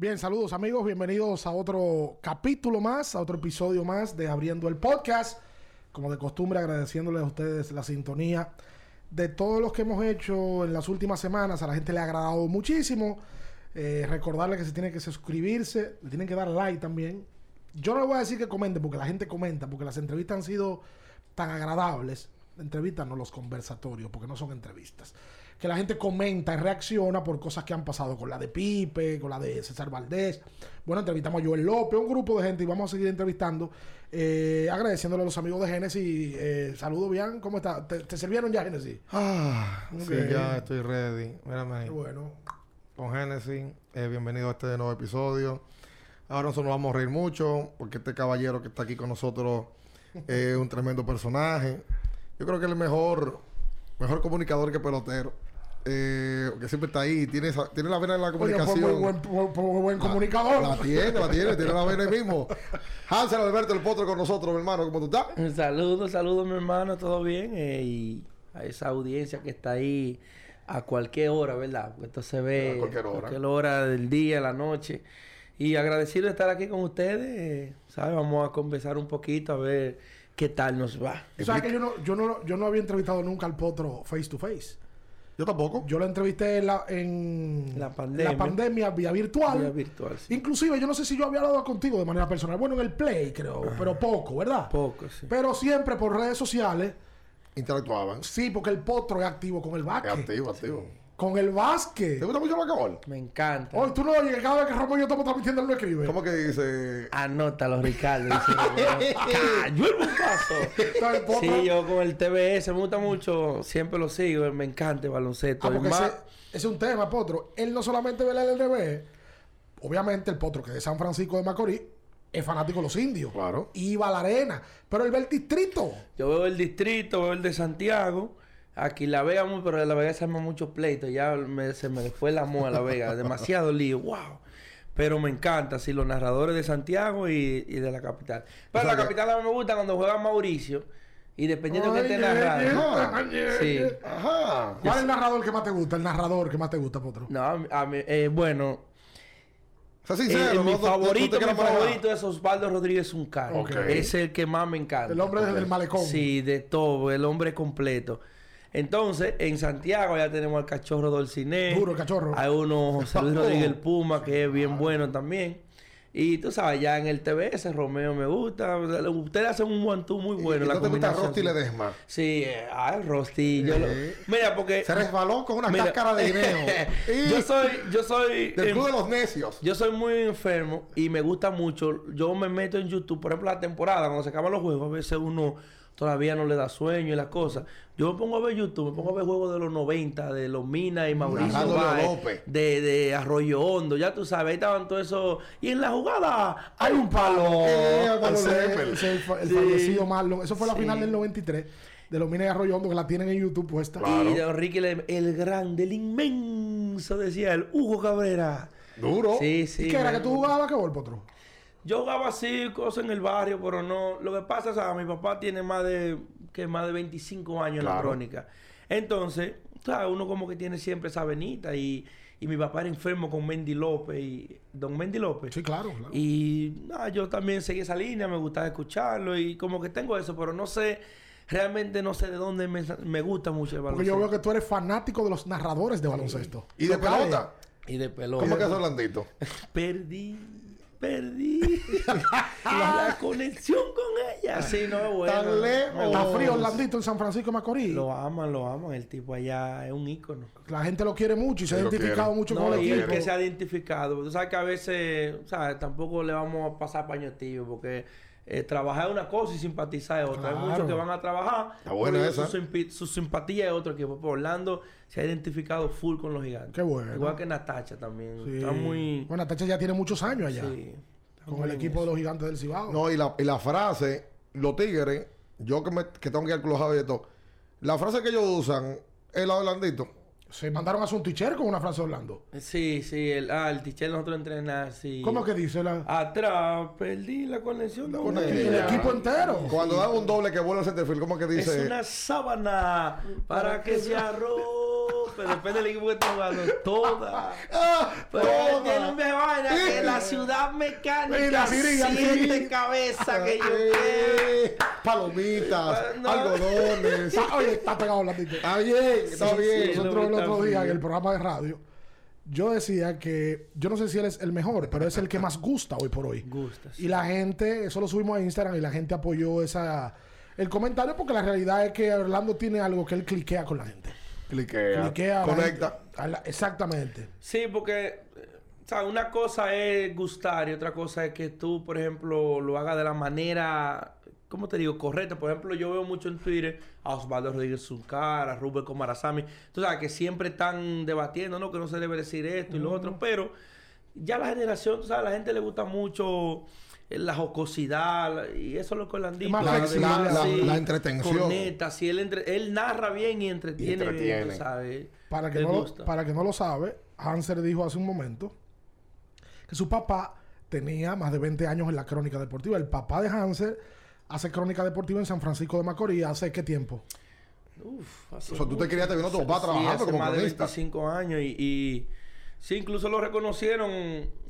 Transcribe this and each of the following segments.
Bien, saludos amigos, bienvenidos a otro capítulo más, a otro episodio más de Abriendo el Podcast. Como de costumbre, agradeciéndoles a ustedes la sintonía de todos los que hemos hecho en las últimas semanas. A la gente le ha agradado muchísimo. Eh, recordarle que se tiene que suscribirse, le tienen que dar like también. Yo no le voy a decir que comenten porque la gente comenta, porque las entrevistas han sido tan agradables. Entrevistas no los conversatorios, porque no son entrevistas que la gente comenta y reacciona por cosas que han pasado con la de Pipe, con la de César Valdés. Bueno, entrevistamos a Joel López, un grupo de gente y vamos a seguir entrevistando. Eh, agradeciéndole a los amigos de Génesis. Eh, saludos, bien. ¿Cómo está? ¿Te, sirvieron ya Génesis? Ah, sí, ya estoy ready. Mírame ahí. Bueno. Con Génesis, eh, bienvenido a este nuevo episodio. Ahora nosotros nos vamos a reír mucho porque este caballero que está aquí con nosotros es un tremendo personaje. Yo creo que es el mejor, mejor comunicador que pelotero eh, que siempre está ahí, tiene, tiene la vena de la comunicación. Oye, muy buen, muy buen comunicador. La, tiene, la tiene, tiene la vena ahí mismo. Hansel Alberto, el potro con nosotros, mi hermano, ¿cómo tú estás? Un saludo, saludo, mi hermano, todo bien. Eh, y a esa audiencia que está ahí a cualquier hora, ¿verdad? Porque esto se ve a cualquier hora. cualquier hora del día, la noche. Y agradecido de estar aquí con ustedes. ¿Sabes? Vamos a conversar un poquito a ver qué tal nos va. O sea, que yo no, yo, no, yo no había entrevistado nunca al potro face to face. Yo tampoco. Yo lo entrevisté en la, en la pandemia, la pandemia vía virtual. Vía virtual sí. Inclusive, yo no sé si yo había hablado contigo de manera personal. Bueno, en el Play, creo. Pero poco, ¿verdad? Poco, sí. Pero siempre por redes sociales. Interactuaban. Sí, porque el potro es activo con el básquet. Es activo, activo. Con el básquet. ¿Te gusta mucho el basquetbol? Me encanta. Hoy tú no oyes que cada vez que Ramón y yo estamos transmitiendo él lo escribe. ¿Cómo que dice? Anótalo, Ricardo. Dice, ¡Cayó el paso! sí, yo con el TBS me gusta mucho. Siempre lo sigo. Me encanta el baloncesto. Ah, porque ese, ese, es un tema, Potro. Él no solamente ve el LRB. Obviamente el Potro, que es de San Francisco de Macorís, es fanático de los indios. Claro. Iba a la arena. Pero él ve el distrito. Yo veo el distrito, veo el de Santiago. Aquí La Vega, pero de La Vega se arma muchos pleitos. Ya me, se me fue la moda La Vega. Demasiado lío. ¡Wow! Pero me encanta, sí, los narradores de Santiago y, y de la capital. Pero o sea, la capital a mí me gusta cuando juega Mauricio. Y dependiendo de que esté narrando. Sí. Ajá. ¿Cuál es el narrador que más te gusta? El narrador que más te gusta, Potro. No, a mí, eh, bueno. Sincero, eh, mi favorito, mi favorito es Osvaldo Rodríguez Uncar. Okay. Es el que más me encanta. El hombre del malecón. Sí, de todo, el hombre completo. Entonces, en Santiago ya tenemos al cachorro Dolciné. Duro, cachorro. Hay uno, José Luis Rodríguez el Puma, que es bien bueno también. Y tú sabes, ya en el TBS, Romeo me gusta. Ustedes hacen un guantú muy bueno. ¿Y la te gusta Rosti Ledesma? Sí, eh, ay, Rosti. Yo lo... Mira, porque... Se resbaló con una Mira, cáscara de guineo. yo soy... Yo soy... Del club de los necios. Yo soy muy enfermo y me gusta mucho. Yo me meto en YouTube, por ejemplo, la temporada, cuando se acaban los juegos, a veces uno todavía no le da sueño y las cosas. Yo me pongo a ver YouTube, me pongo a ver juegos de los 90, de los Minas y Mauricio Báez, de, de Arroyo Hondo, ya tú sabes, ahí estaban todos esos. Y en la jugada hay un palo. Eh, el, el, el, fallecido Marlon. Eso fue la sí. final del 93 de los Minas y Arroyo Hondo que la tienen en YouTube puesta. Claro. Y de Ricky, el, el grande, el inmenso, decía el Hugo Cabrera. Duro. Sí, sí. ¿Y qué era? ¿Que tú jugabas qué gol, Potro? Yo jugaba así, cosas en el barrio, pero no. Lo que pasa es que mi papá tiene más de que más de 25 años claro. en la crónica. Entonces, ¿sabes? uno como que tiene siempre esa venita y, y mi papá era enfermo con Mendy López y Don Mendy López. Sí, claro, claro. Y nada, yo también seguí esa línea, me gustaba escucharlo y como que tengo eso, pero no sé realmente no sé de dónde me, me gusta mucho el baloncesto. Porque yo veo que tú eres fanático de los narradores de baloncesto. ¿Y de pelota? Y de pelota. ¿Cómo que es Orlandito? Perdí perdí la conexión con ella. Sí, no, bueno. Tan lejos. Está frío Orlandito en San Francisco Macorís. Lo aman, lo aman. El tipo allá es un ícono. La gente lo quiere mucho y se, ha identificado mucho no, con el y equipo. que se ha identificado. Tú sabes que a veces, ¿sabes? Tampoco le vamos a pasar paño tibio porque eh, trabajar es una cosa y simpatizar es otra. Claro. Hay muchos que van a trabajar. Está buena esa. Su, su, simpatía es otro equipo. Por Orlando se ha identificado full con los gigantes. Qué bueno. Igual que Natacha también. Sí. Está muy. Bueno, Natacha ya tiene muchos años allá. Sí. Con el equipo de los gigantes del Cibao. No, y la, y la frase, los tigres, yo que, me, que tengo que ir al club y todo, la frase que ellos usan es la de Orlandito. Se mandaron a hacer un teacher con una frase de Orlando. Sí, sí, el, ah, el teacher nosotros entrenar, sí. ¿Cómo que dice la? Atrás, perdí la conexión con el, el equipo entero. Cuando dan un doble que vuelve al centerfield, ¿cómo que dice? Es una sábana para que se arroje Pero depende del equipo que esté jugando. Todas. Ah, Pero tiene un vaina que la ciudad mecánica mira, mira. siete cabezas que yo quiero. Palomitas, algodones. Está- oye, está pegado la tita. Está bien, está bien. Otro día en el programa de radio, yo decía que yo no sé si él es el mejor, pero es el que más gusta hoy por hoy. Gusta, sí. Y la gente, eso lo subimos a Instagram y la gente apoyó esa el comentario porque la realidad es que Orlando tiene algo que él cliquea con la gente. Cliquea. Cliquea Conecta. gente. A la- exactamente. Sí, porque, o sea, una cosa es gustar y otra cosa es que tú, por ejemplo, lo hagas de la manera, ¿cómo te digo? Correcta. Por ejemplo, yo veo mucho en Twitter a Osvaldo Rodríguez Zuncar, a Rubén Comarazami. Tú sabes que siempre están debatiendo, ¿no? Que no se debe decir esto y lo otro. Pero ya la generación, tú sabes, a la gente le gusta mucho eh, la jocosidad y eso es lo que le han dicho. más la- la- La- la entretención. Sí, él, entre- él narra bien y entretiene, bien, entretiene. sabes. Para que, no lo, para que no lo sabe, Hanser dijo hace un momento que su papá tenía más de 20 años en la crónica deportiva. El papá de Hanser hace crónica deportiva en San Francisco de Macorís. ¿Hace qué tiempo? Uf, hace O sea, tú te querías viendo a tu papá Sí, trabajando hace como más de cronista. 25 años y, y sí, incluso lo reconocieron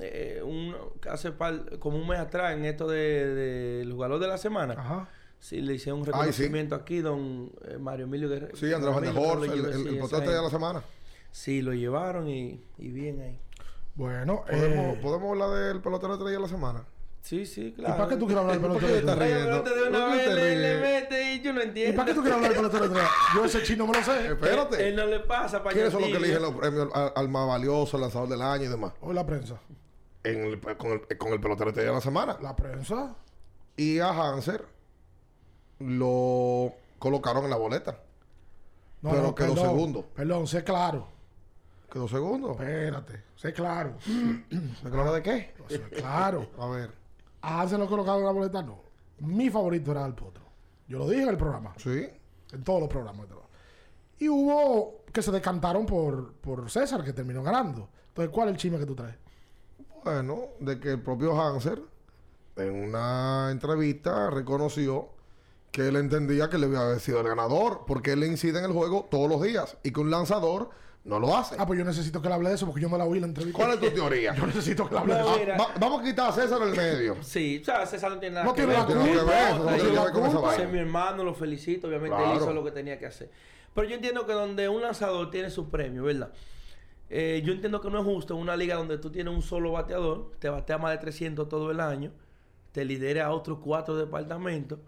eh, un, hace par- como un mes atrás en esto del de, el jugador de la semana. Ajá. Sí, le hicieron un Ay, sí. reconocimiento aquí, don eh, Mario Emilio Guerrero. Sí, Andrés Van el, el, sí, el esa potente de la semana. Sí, lo llevaron y, y bien ahí. Bueno, ¿Podemos, eh, ¿Podemos hablar del pelotero estrella de la semana? Sí, sí, ¿y claro. para qué tú quieres hablar del ¿Por qué pelotero? te de una ¿Por qué vez te le, mete y yo no ¿Y entiendo. para qué tú quieres hablar del pelotero? Yo ese chino me lo sé. Espérate. Él no le pasa para ¿Quiénes son los que eligen los premios al, al más valioso, al lanzador del año y demás? Hoy la prensa. En el- con, el, con el pelotero de la semana. La prensa. Y a Hanser lo colocaron en la boleta. Pero quedó perdón, segundo. Perdón, sé claro. Quedó segundo. Espérate, sé claro. ¿Me claro de qué? sé claro. A ver. A Hansen lo colocaron en la boleta, no. Mi favorito era el potro. Yo lo dije en el programa. Sí. En todos los programas. Y hubo que se decantaron por, por César, que terminó ganando. Entonces, ¿cuál es el chisme que tú traes? Bueno, de que el propio Hanser en una entrevista reconoció que él entendía que le había sido el ganador porque él incide en el juego todos los días y que un lanzador no lo hace. Ah, pues yo necesito que le hable de eso porque yo no la oí la entrevista. ¿Cuál es tu teoría? Yo necesito que le hable de No, eso. Va- vamos a quitar a César del medio. Sí, o sea, César no tiene nada No que tiene ver. no tiene que la culpa. es mi hermano, lo felicito. Obviamente Claro. él hizo lo que tenía que hacer. Pero yo entiendo que donde un lanzador tiene su premio, ¿verdad? Eh, yo entiendo que no es justo en una liga donde tú tienes un solo bateador, te batea más de 300 todo el año, te lidera a otros cuatro departamentos.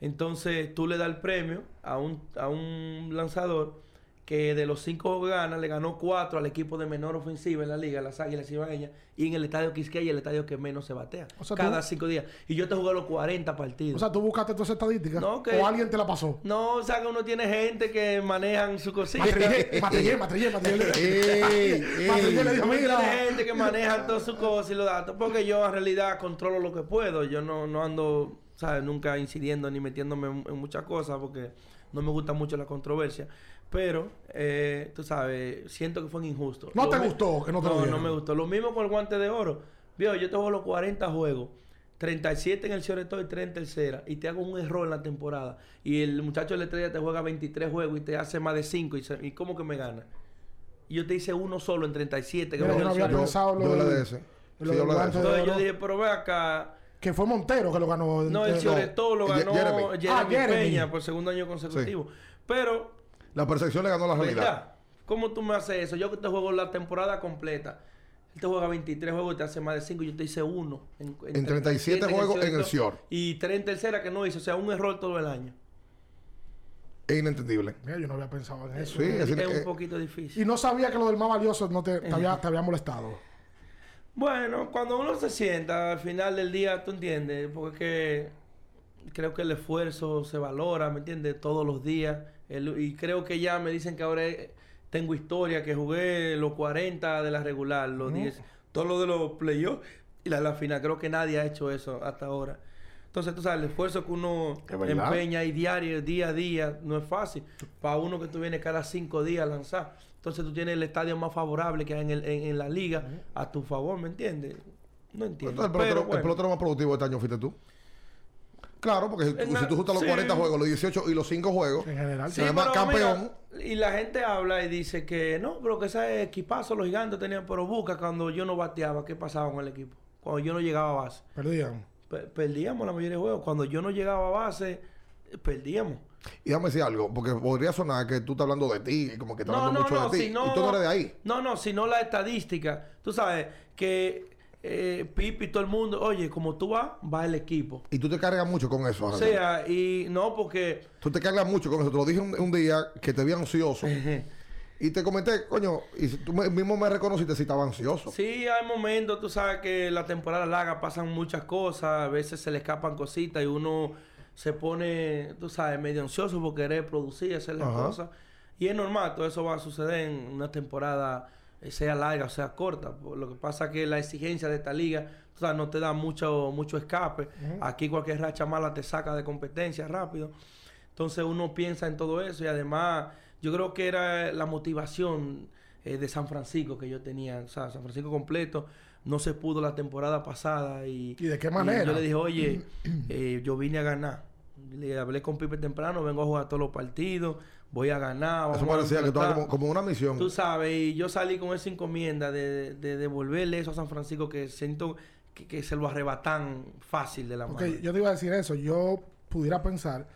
Entonces tú le das el premio a un, a un lanzador que de los cinco ganas le ganó cuatro al equipo de menor ofensiva en la liga, las Águilas Ibaeñas, y en el estadio Quisqueya, el estadio que menos se batea. O sea, cada tú- cinco días. Y yo te jugué los 40 partidos. O sea, tú buscaste todas esas estadísticas. No, que- O alguien te la pasó. no, o sea que uno tiene gente que manejan su cosita. Matrillé, matrillé, matrillé, matrillé. Le dijo, mira. tiene gente que maneja todas sus cosas y los datos. Porque yo en realidad controlo lo que puedo. Yo no, no ando, ¿sabes? Nunca incidiendo ni metiéndome en, en muchas cosas porque no me gusta mucho la controversia. Pero, eh, tú sabes, siento que fue injusto. ¿No Lo te gustó que no te lo No, no me gustó. Lo mismo con el guante de oro. Vio, yo te juego los 40 juegos. 37 en el Cioreto y 3 en tercera. Y te hago un error en la temporada. Y el muchacho de la estrella te juega 23 juegos y te hace más de 5. ¿Y, se- ¿y cómo que me gana? Y yo te hice uno solo en 37. que Mira, yo no había pensado lo del- de ese. lo Sí, de guante de Entonces yo dije, pero ve acá. Que fue Montero que lo ganó. No, el Cioreto lo ganó Jeremy. Jeremy, Ah, Jeremy. Peña por segundo año consecutivo. Pero La percepción le ganó la realidad. ¿Verdad? ¿Cómo tú me haces eso? Yo que te juego la temporada completa. Él te juega 23 juegos y te hace más de 5. Yo te hice uno. En, En 37 juegos en el Cior. Y 3 en tercera que no hizo. O sea, un error todo el año. Es inentendible. Mira, yo no había pensado en eso. Sí, es es, un eh, poquito difícil. Y no sabía que lo del más valioso no te, te había, te había molestado. Bueno, cuando uno se sienta al final del día, tú entiendes, porque es que creo que el esfuerzo se valora, ¿me entiendes? Todos los días. El- y creo que ya me dicen que ahora tengo historia, que jugué los 40 de la regular, los 10, todo lo de los playoffs y la, la final. Creo que nadie ha hecho eso hasta ahora. Entonces, tú sabes, el esfuerzo que uno empeña y diario, día a día, no es fácil. Para uno que tú vienes cada cinco días a lanzar. Entonces tú tienes el estadio más favorable que hay en, el- en- en la liga a tu favor, ¿me entiendes? No entiendo. Entonces, el Pero pelotero más productivo de este año fuiste tú. Claro, porque si, tú- si tú juntas los sí. 40 juegos, los 18 y los 5 juegos, En general. Sí. además, campeón. mira, y la gente habla y dice que no, pero que ese equipazo los gigantes tenían, pero busca cuando yo no bateaba, ¿qué pasaba con el equipo? Cuando yo no llegaba a base. Perdían. Pe- perdíamos la mayoría de juegos. Cuando yo no llegaba a base, eh, perdíamos. y déjame decir algo, porque podría sonar que tú estás hablando de ti, y como que estás No, hablando no, mucho no, de ti. si no, y tú no eres de ahí. No, no, sino la estadística. Tú sabes que eh, Pipi todo el mundo, oye, como tú vas, va el equipo. Y tú te cargas mucho con eso. O sea, y no porque... Tú te cargas mucho con eso. Te lo dije un, un día que te vi ansioso. y te comenté, coño, y tú mismo me reconociste si estaba ansioso. Sí, hay momentos, tú sabes que la temporada larga pasan muchas cosas, a veces se le escapan cositas y uno se pone, tú sabes, medio ansioso por querer producir, hacer las Ajá. cosas. Y es normal, todo eso va a suceder en una temporada, sea larga o sea corta. Lo que pasa es que la exigencia de esta liga, tú sabes, no te da mucho, mucho escape. Aquí cualquier racha mala te saca de competencia rápido. Entonces uno piensa en todo eso y además yo creo que era la motivación eh, de San Francisco que yo tenía, o sea, San Francisco completo. No se pudo la temporada pasada y... ¿Y de qué manera? yo le dije, oye, eh, yo vine a ganar. Le hablé con Pipe temprano, vengo a jugar todos los partidos, voy a ganar. Eso vamos a parecía que estaba enfrentar". como, como una misión. Tú sabes, y yo salí con esa encomienda de, de devolverle eso a San Francisco que siento que, que se lo arrebatan fácil de la Ok, mano. yo te iba a decir eso. Yo pudiera pensar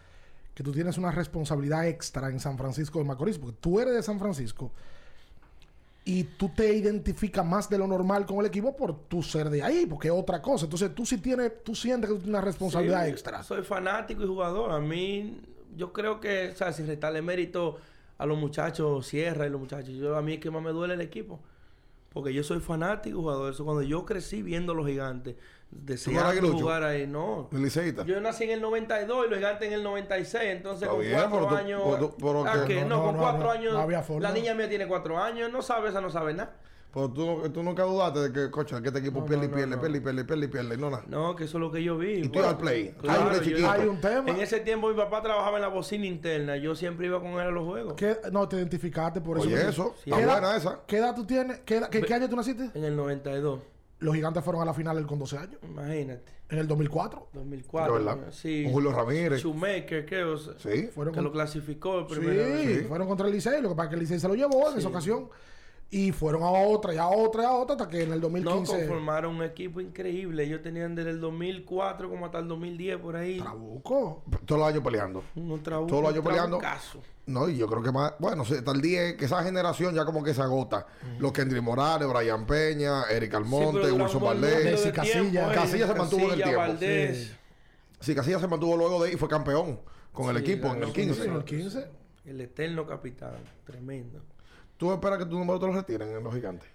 que tú tienes una responsabilidad extra en San Francisco de Macorís, porque tú eres de San Francisco y tú te identificas más de lo normal con el equipo por tu ser de ahí, porque es otra cosa. Entonces tú sí tienes, tú sientes que tú tienes una responsabilidad Sí, extra. Soy fanático y jugador. A mí, yo creo que, o sea, sin restarle mérito a los muchachos, Sierra y los muchachos, yo a mí es que más me duele el equipo. Porque yo soy fanático jugador. Eso cuando yo crecí viendo los gigantes, aguilucho? jugar ahí, no. El liceísta. Yo nací en el 92 y los gigantes en el 96, entonces Está con bien, cuatro pero tú- años... pero tú- pero Ah, que- no, con no, cuatro años... La niña mía tiene cuatro años, no sabe, esa no sabe nada. Pero tú, no- tú nunca dudaste de que, coche, que este equipo No, pierde y no, pierde, no, pierde y pierde y pierde y pierde. No, nada. No, que eso es lo que yo vi. Y tú al play. Hay un play yo-. Hay un tema. En ese tiempo mi papá trabajaba en la bocina interna. Yo siempre iba con él a los juegos. ¿Qué- no, te identificaste por eso. Oye, eso. Sí. Está ¿Qué edad- buena esa. ¿Qué edad tú tienes? ¿Qué, edad- qué- qué año tú naciste? En el 92. Los gigantes fueron a la final con 12 años. Imagínate. En el 2004. 2004. De verdad. Sí. Un Julio Ramírez. Shoemaker, creo. Sí. Fueron Que con- lo clasificó el Sí, primero. vez. fueron contra el Licey, lo que pasa es que el Licey se lo llevó en esa ocasión. Y fueron a otra, y a otra, y a otra, hasta que en el No, 2015... conformaron un equipo increíble. Ellos tenían desde el 2004 como hasta el 2010 por ahí. Trabuco. Todos los años peleando. Todos los años peleando. trabucazo. No, y yo creo que más, bueno, sí, hasta el 10, que esa generación ya como que se agota. Los Kendry Morales, Brian Peña, Eric Sí, Almonte, duró Wilson Valdés. número de Messi, Casilla. tiempo, eh. Casilla se mantuvo en el tiempo. Valdés. Sí. Sí, Casilla se mantuvo luego de ahí y fue campeón con el Sí, equipo en el con 15. En el 15. El eterno capitán. Tremendo. ¿Tú esperas que tu número te lo retiren en los gigantes?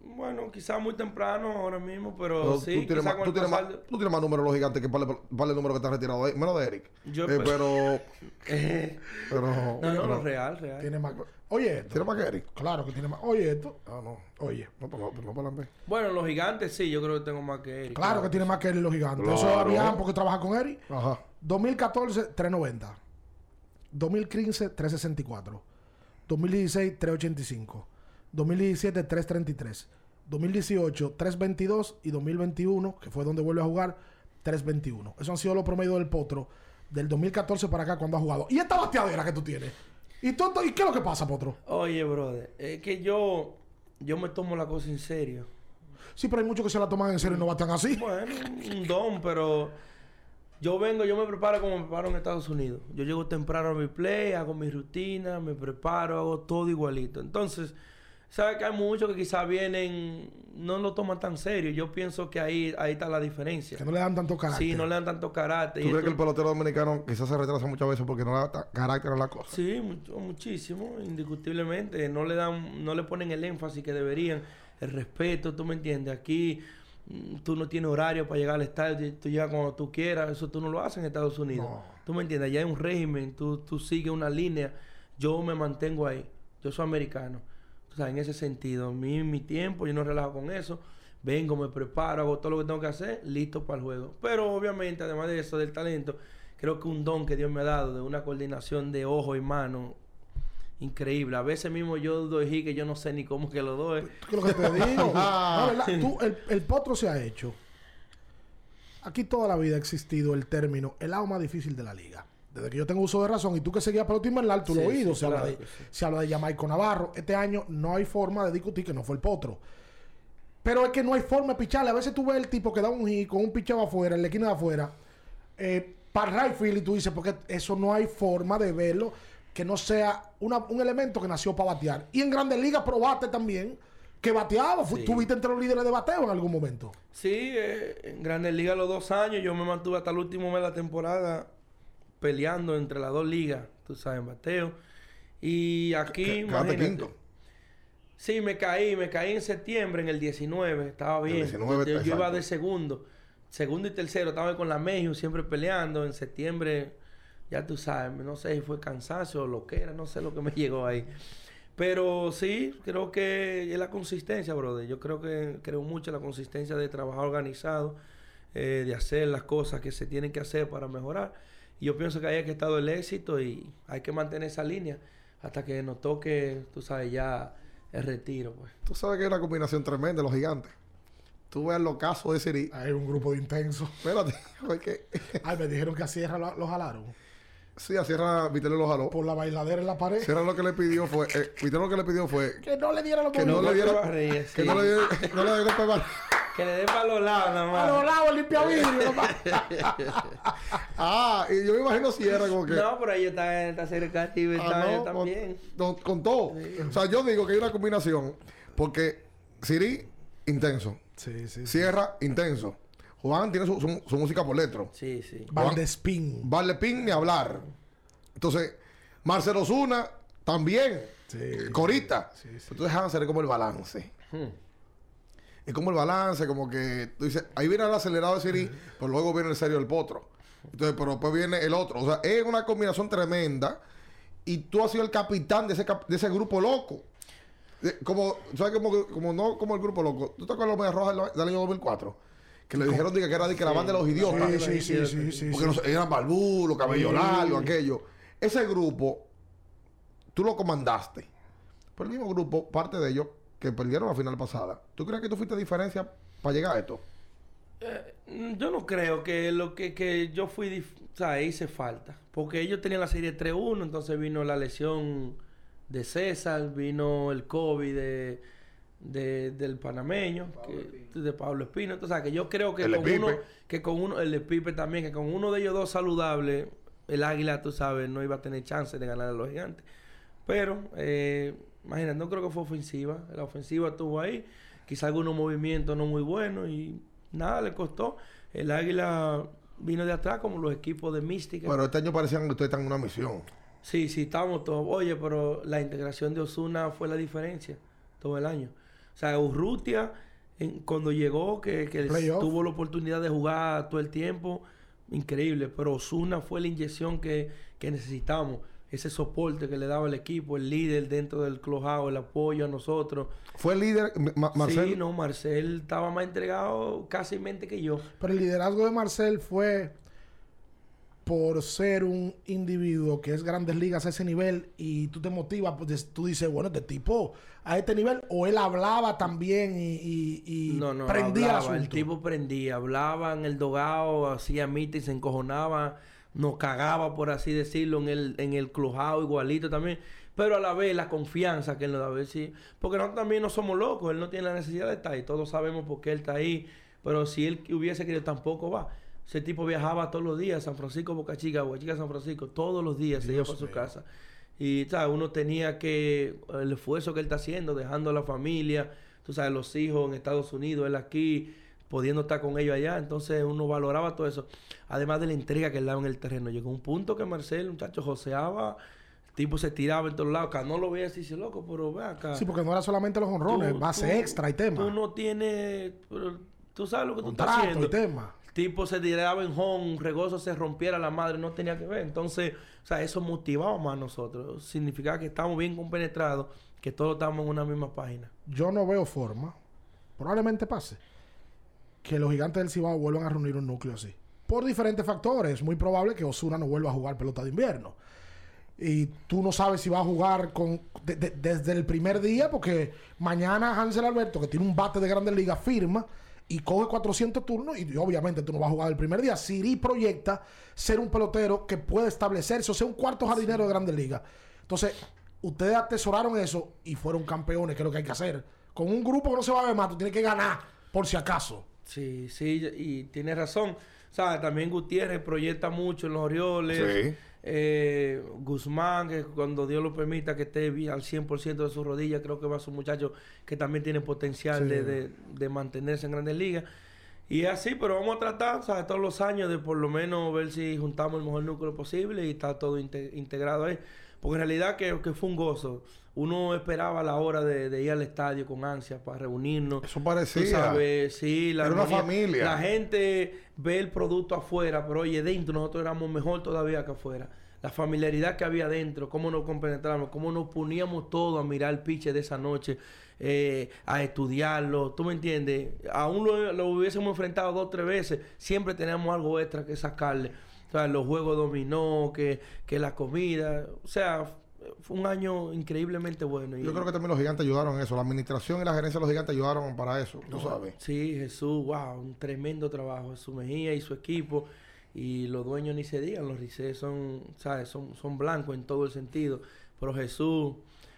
Bueno, quizás muy temprano ahora mismo, pero, Pero sí, tú, tienes más, tú, tienes más, pasar de- tú tienes más números los gigantes que para el número que están retirados ahí, menos de Eric. Yo Eh, pero, Eh, pero, no, no, pero- no, real, real. Tiene más... Oye esto. ¿Tiene más que Eric? Claro que tiene más. Oye esto. Ah, no. Oye. No, no, no para la B. Bueno, los gigantes sí, yo creo que tengo más que Eric. Claro que tiene más que y los gigantes. Eso Claro. había porque trabaja con Eric. Ajá. 2014, 390. 2015, 364. 2016, 385. 2017, 333. 2018, 322. Y 2021, que fue donde vuelve a jugar, 321. Esos han sido los promedios del Potro del 2014 para acá cuando ha jugado. ¿Y esta bateadera que tú tienes? ¿Y, ¿Y qué es lo que pasa, Potro? Oye, brother, es que yo, yo me tomo la cosa en serio. Sí, pero hay muchos que se la toman en serio y no batean así. Bueno, un don, pero yo vengo, yo me preparo como me preparo en Estados Unidos. Yo llego temprano a mi play, hago mi rutina, me preparo, hago todo igualito. Entonces, sabes que hay muchos que quizás vienen, no lo toman tan serio. Yo pienso que ahí, ahí está la diferencia. Que no le dan tanto carácter. Sí, no le dan tanto carácter. ¿Tú y crees que el pelotero dominicano quizás se retrasa muchas veces porque no le da carácter a la cosa? Sí, mucho- muchísimo, indiscutiblemente. No le dan, no le ponen el énfasis que deberían, el respeto, tú me entiendes. Aquí tú no tienes horario para llegar al estadio, tú llegas cuando tú quieras, eso tú no lo haces en Estados Unidos. No. Tú me entiendes, allá hay un régimen, tú, tú sigues una línea, yo me mantengo ahí, yo soy americano. O sea, en ese sentido, mí mi tiempo, yo no relajo con eso. Vengo, me preparo, hago todo lo que tengo que hacer, listo para el juego. Pero obviamente, además de eso, del talento, creo que un don que Dios me ha dado de una coordinación de ojo y mano increíble. A veces mismo yo doy hit que yo no sé ni cómo que lo doy. ¿Qué es lo que te digo? No, ¿verdad? Tú, el, el potro se ha hecho Aquí toda la vida ha existido el término el lado más difícil de la liga. Desde que yo tengo uso de razón y tú que seguías pelota invernal, tú Sí, lo has oído. sí, se, habla de, sí. se habla de Jamaico Navarro. Este año no hay forma de discutir que no fue el potro. Pero es que no hay forma de picharle. A veces tú ves el tipo que da un hit con un picheo afuera, en la esquina de afuera, eh, para right field y tú dices, porque eso no hay forma de verlo que no sea una- un elemento que nació para batear. Y en Grandes Ligas probaste también que bateaba. Sí. Tuviste entre los líderes de bateo en algún momento. Sí, eh, en Grandes Ligas los dos años yo me mantuve hasta el último mes de la temporada peleando entre las dos ligas, tú sabes, bateo. Y aquí, quinto. Sí, me caí, me caí en septiembre, en el 19, estaba bien. 19, yo, yo iba de segundo, segundo y tercero, estaba con la Mejio siempre peleando. En septiembre, ya tú sabes, no sé si fue cansancio o lo que era, no sé lo que me llegó ahí. Pero sí, creo que es la consistencia, brother. Yo creo que creo mucho en la consistencia de trabajar organizado, eh, de hacer las cosas que se tienen que hacer para mejorar. Y yo pienso que ahí es que ha estado el éxito y hay que mantener esa línea hasta que nos toque, tú sabes, ya el retiro, pues. Tú sabes que es una combinación tremenda de los gigantes. Tú ves los casos de Siri. Hay un grupo de intensos. Espérate, porque Ay, me dijeron que a Sierra lo, lo jalaron. Sí, a Sierra Vitello lo jaló. Por la bailadera en la pared. Sierra lo que le pidió fue, eh, lo que le pidió fue Que no le dieran los que no le diera, que no le diera, no le diera para- Que le den para los lados nada más. los lados limpia vidrio. papá. Ah, y yo me imagino Sierra como que No, pero ahí está, está cerca Caribe, Ah, está no, también. Con, todo. O sea, yo digo que hay una combinación. Porque Siri, intenso. sí, sí. sí. Sierra, intenso. Juan tiene su, su- su música por letro. Sí, sí. Valdespín. Vale Pin ni hablar. Entonces, Marcelo Zuna también. Sí. Corita. Sí, sí. Entonces, Hansel es como el balance. Hmm. Es como el balance, como que tú dices, ahí viene el acelerado de Siri, pero luego viene el serio del potro. Entonces, pero después viene el otro. O sea, es una combinación tremenda. Y tú has sido el capitán de ese, cap- de ese grupo loco. De- como, ¿sabes? Como, como no como el grupo loco. ¿Tú te acuerdas de los Medias Rojas del, del año 2004? Que le dijeron diga, que era de que la banda de los idiotas. Sí, sí, sí, sí, sí, Porque eran balbú, los cabellos Sí. largos, aquello. Ese grupo, tú lo comandaste. Pero el mismo grupo, parte de ellos, que perdieron la final pasada. ¿Tú crees que tú fuiste diferencia para llegar a esto? Mm, Yo no creo que lo que, que yo fui, o sea, hice falta. Porque ellos tenían la serie 3-1, entonces vino la lesión de César, vino el COVID de, de- del panameño, que- de Pablo Espino. Entonces, o sea, que yo creo que El con Pipe. uno, que con uno, el de Pipe también, que con uno de ellos dos saludables, el Águila, tú sabes, no iba a tener chance de ganar a los gigantes. Pero, eh, imagínate, no creo que fue ofensiva. La ofensiva estuvo ahí. Quizá algunos movimientos no muy buenos y nada le costó. El Águila vino de atrás como los equipos de Mística. Pero este año parecían que ustedes están en una misión. Sí, sí, estábamos todos. Oye, pero la integración de Osuna fue la diferencia todo el año. O sea, Urrutia, en- cuando llegó, que, tuvo la oportunidad de jugar todo el tiempo, increíble. Pero Osuna fue la inyección que, que necesitamos. Ese soporte que le daba el equipo, el líder dentro del clubhouse, el apoyo a nosotros. Fue el líder, Ma- Marcel. Sí, no, Marcel estaba más entregado casi mente que yo. Pero el liderazgo de Marcel fue por ser un individuo que es grandes ligas a ese nivel y tú te motivas, pues tú dices, bueno, este tipo a este nivel, o él hablaba también y, y- y No, no, prendía el hablaba, el asunto. tipo prendía, hablaba en el dogado, hacía mita y se encojonaba, nos cagaba, por así decirlo, en el, en el clubhouse igualito también. Pero a la vez la confianza que él nos da, a ver si... Porque nosotros también no somos locos, él no tiene la necesidad de estar ahí, todos sabemos por qué él está ahí, pero si él hubiese querido tampoco va. Ese tipo viajaba todos los días, San Francisco, Boca Chica, Boca Chica, San Francisco, todos los días se iba para su casa. Y ¿sabes? uno tenía que, el esfuerzo que él está haciendo, dejando a la familia, tú sabes, los hijos en Estados Unidos, él aquí, pudiendo estar con ellos allá. Entonces uno valoraba todo eso. Además de la entrega que él daba en el terreno. Llegó un punto que Marcel, un muchacho, joseaba, el tipo se tiraba en todos lados. Acá no lo veía así, dice, loco, pero ve acá. Sí, porque no era solamente los honrones, base tú- extra y tema. Tú no tienes, pero tú sabes lo que tú estás contrato haciendo. y tema. Tipo se tiraba en home, un regozo se rompiera la madre, no tenía que ver. Entonces, o sea, eso motivaba más a nosotros. Significaba que estamos bien compenetrados, que todos estamos en una misma página. Yo no veo forma, probablemente pase, que los gigantes del Cibao vuelvan a reunir un núcleo así. Por diferentes factores. Es muy probable que Osuna no vuelva a jugar pelota de invierno. Y tú no sabes si va a jugar con de- de- desde el primer día, porque mañana Hansel Alberto, que tiene un bate de grandes ligas, firma. Y coge 400 turnos y obviamente tú no vas a jugar el primer día. Siri proyecta ser un pelotero que puede establecerse, o sea, un cuarto jardinero de Grandes Ligas. Entonces, ustedes atesoraron eso y fueron campeones, que es lo que hay que hacer. Con un grupo que no se va a ver más, tú tienes que ganar, por si acaso. Sí, sí, y tienes razón. O sea, también Gutiérrez proyecta mucho en los Orioles. Sí. Eh, Guzmán, que cuando Dios lo permita que esté al 100% de sus rodillas, creo que va a ser un muchacho que también tiene potencial Sí. de, de- de mantenerse en grandes ligas. Y es así, pero vamos a tratar, ¿sabes? Todos los años de por lo menos ver si juntamos el mejor núcleo posible y está todo inte- integrado ahí. Porque en realidad que, que fue un gozo. Uno esperaba la hora de, de ir al estadio con ansia para reunirnos. Eso Tú parecía. sabes, sí, la Era una familia. La gente ve el producto afuera, pero oye, dentro nosotros éramos mejor todavía que afuera. La familiaridad que había dentro, cómo nos compenetramos, cómo nos poníamos todos a mirar el pitch de esa noche, eh, a estudiarlo, ¿tú me entiendes? Aún lo, lo hubiésemos enfrentado dos o tres veces, siempre teníamos algo extra que sacarle. O sea, los juegos dominó, que, que la comida, o sea, fue un año increíblemente bueno. y- Yo creo que también los gigantes ayudaron en eso. La administración y la gerencia de los gigantes ayudaron para eso. Tú sabes. Sí, Jesús, wow, un tremendo trabajo. Jesús Mejía y su equipo. Y los dueños ni se digan, los Rices son, ¿sabes? Son, son blancos en todo el sentido. Pero Jesús,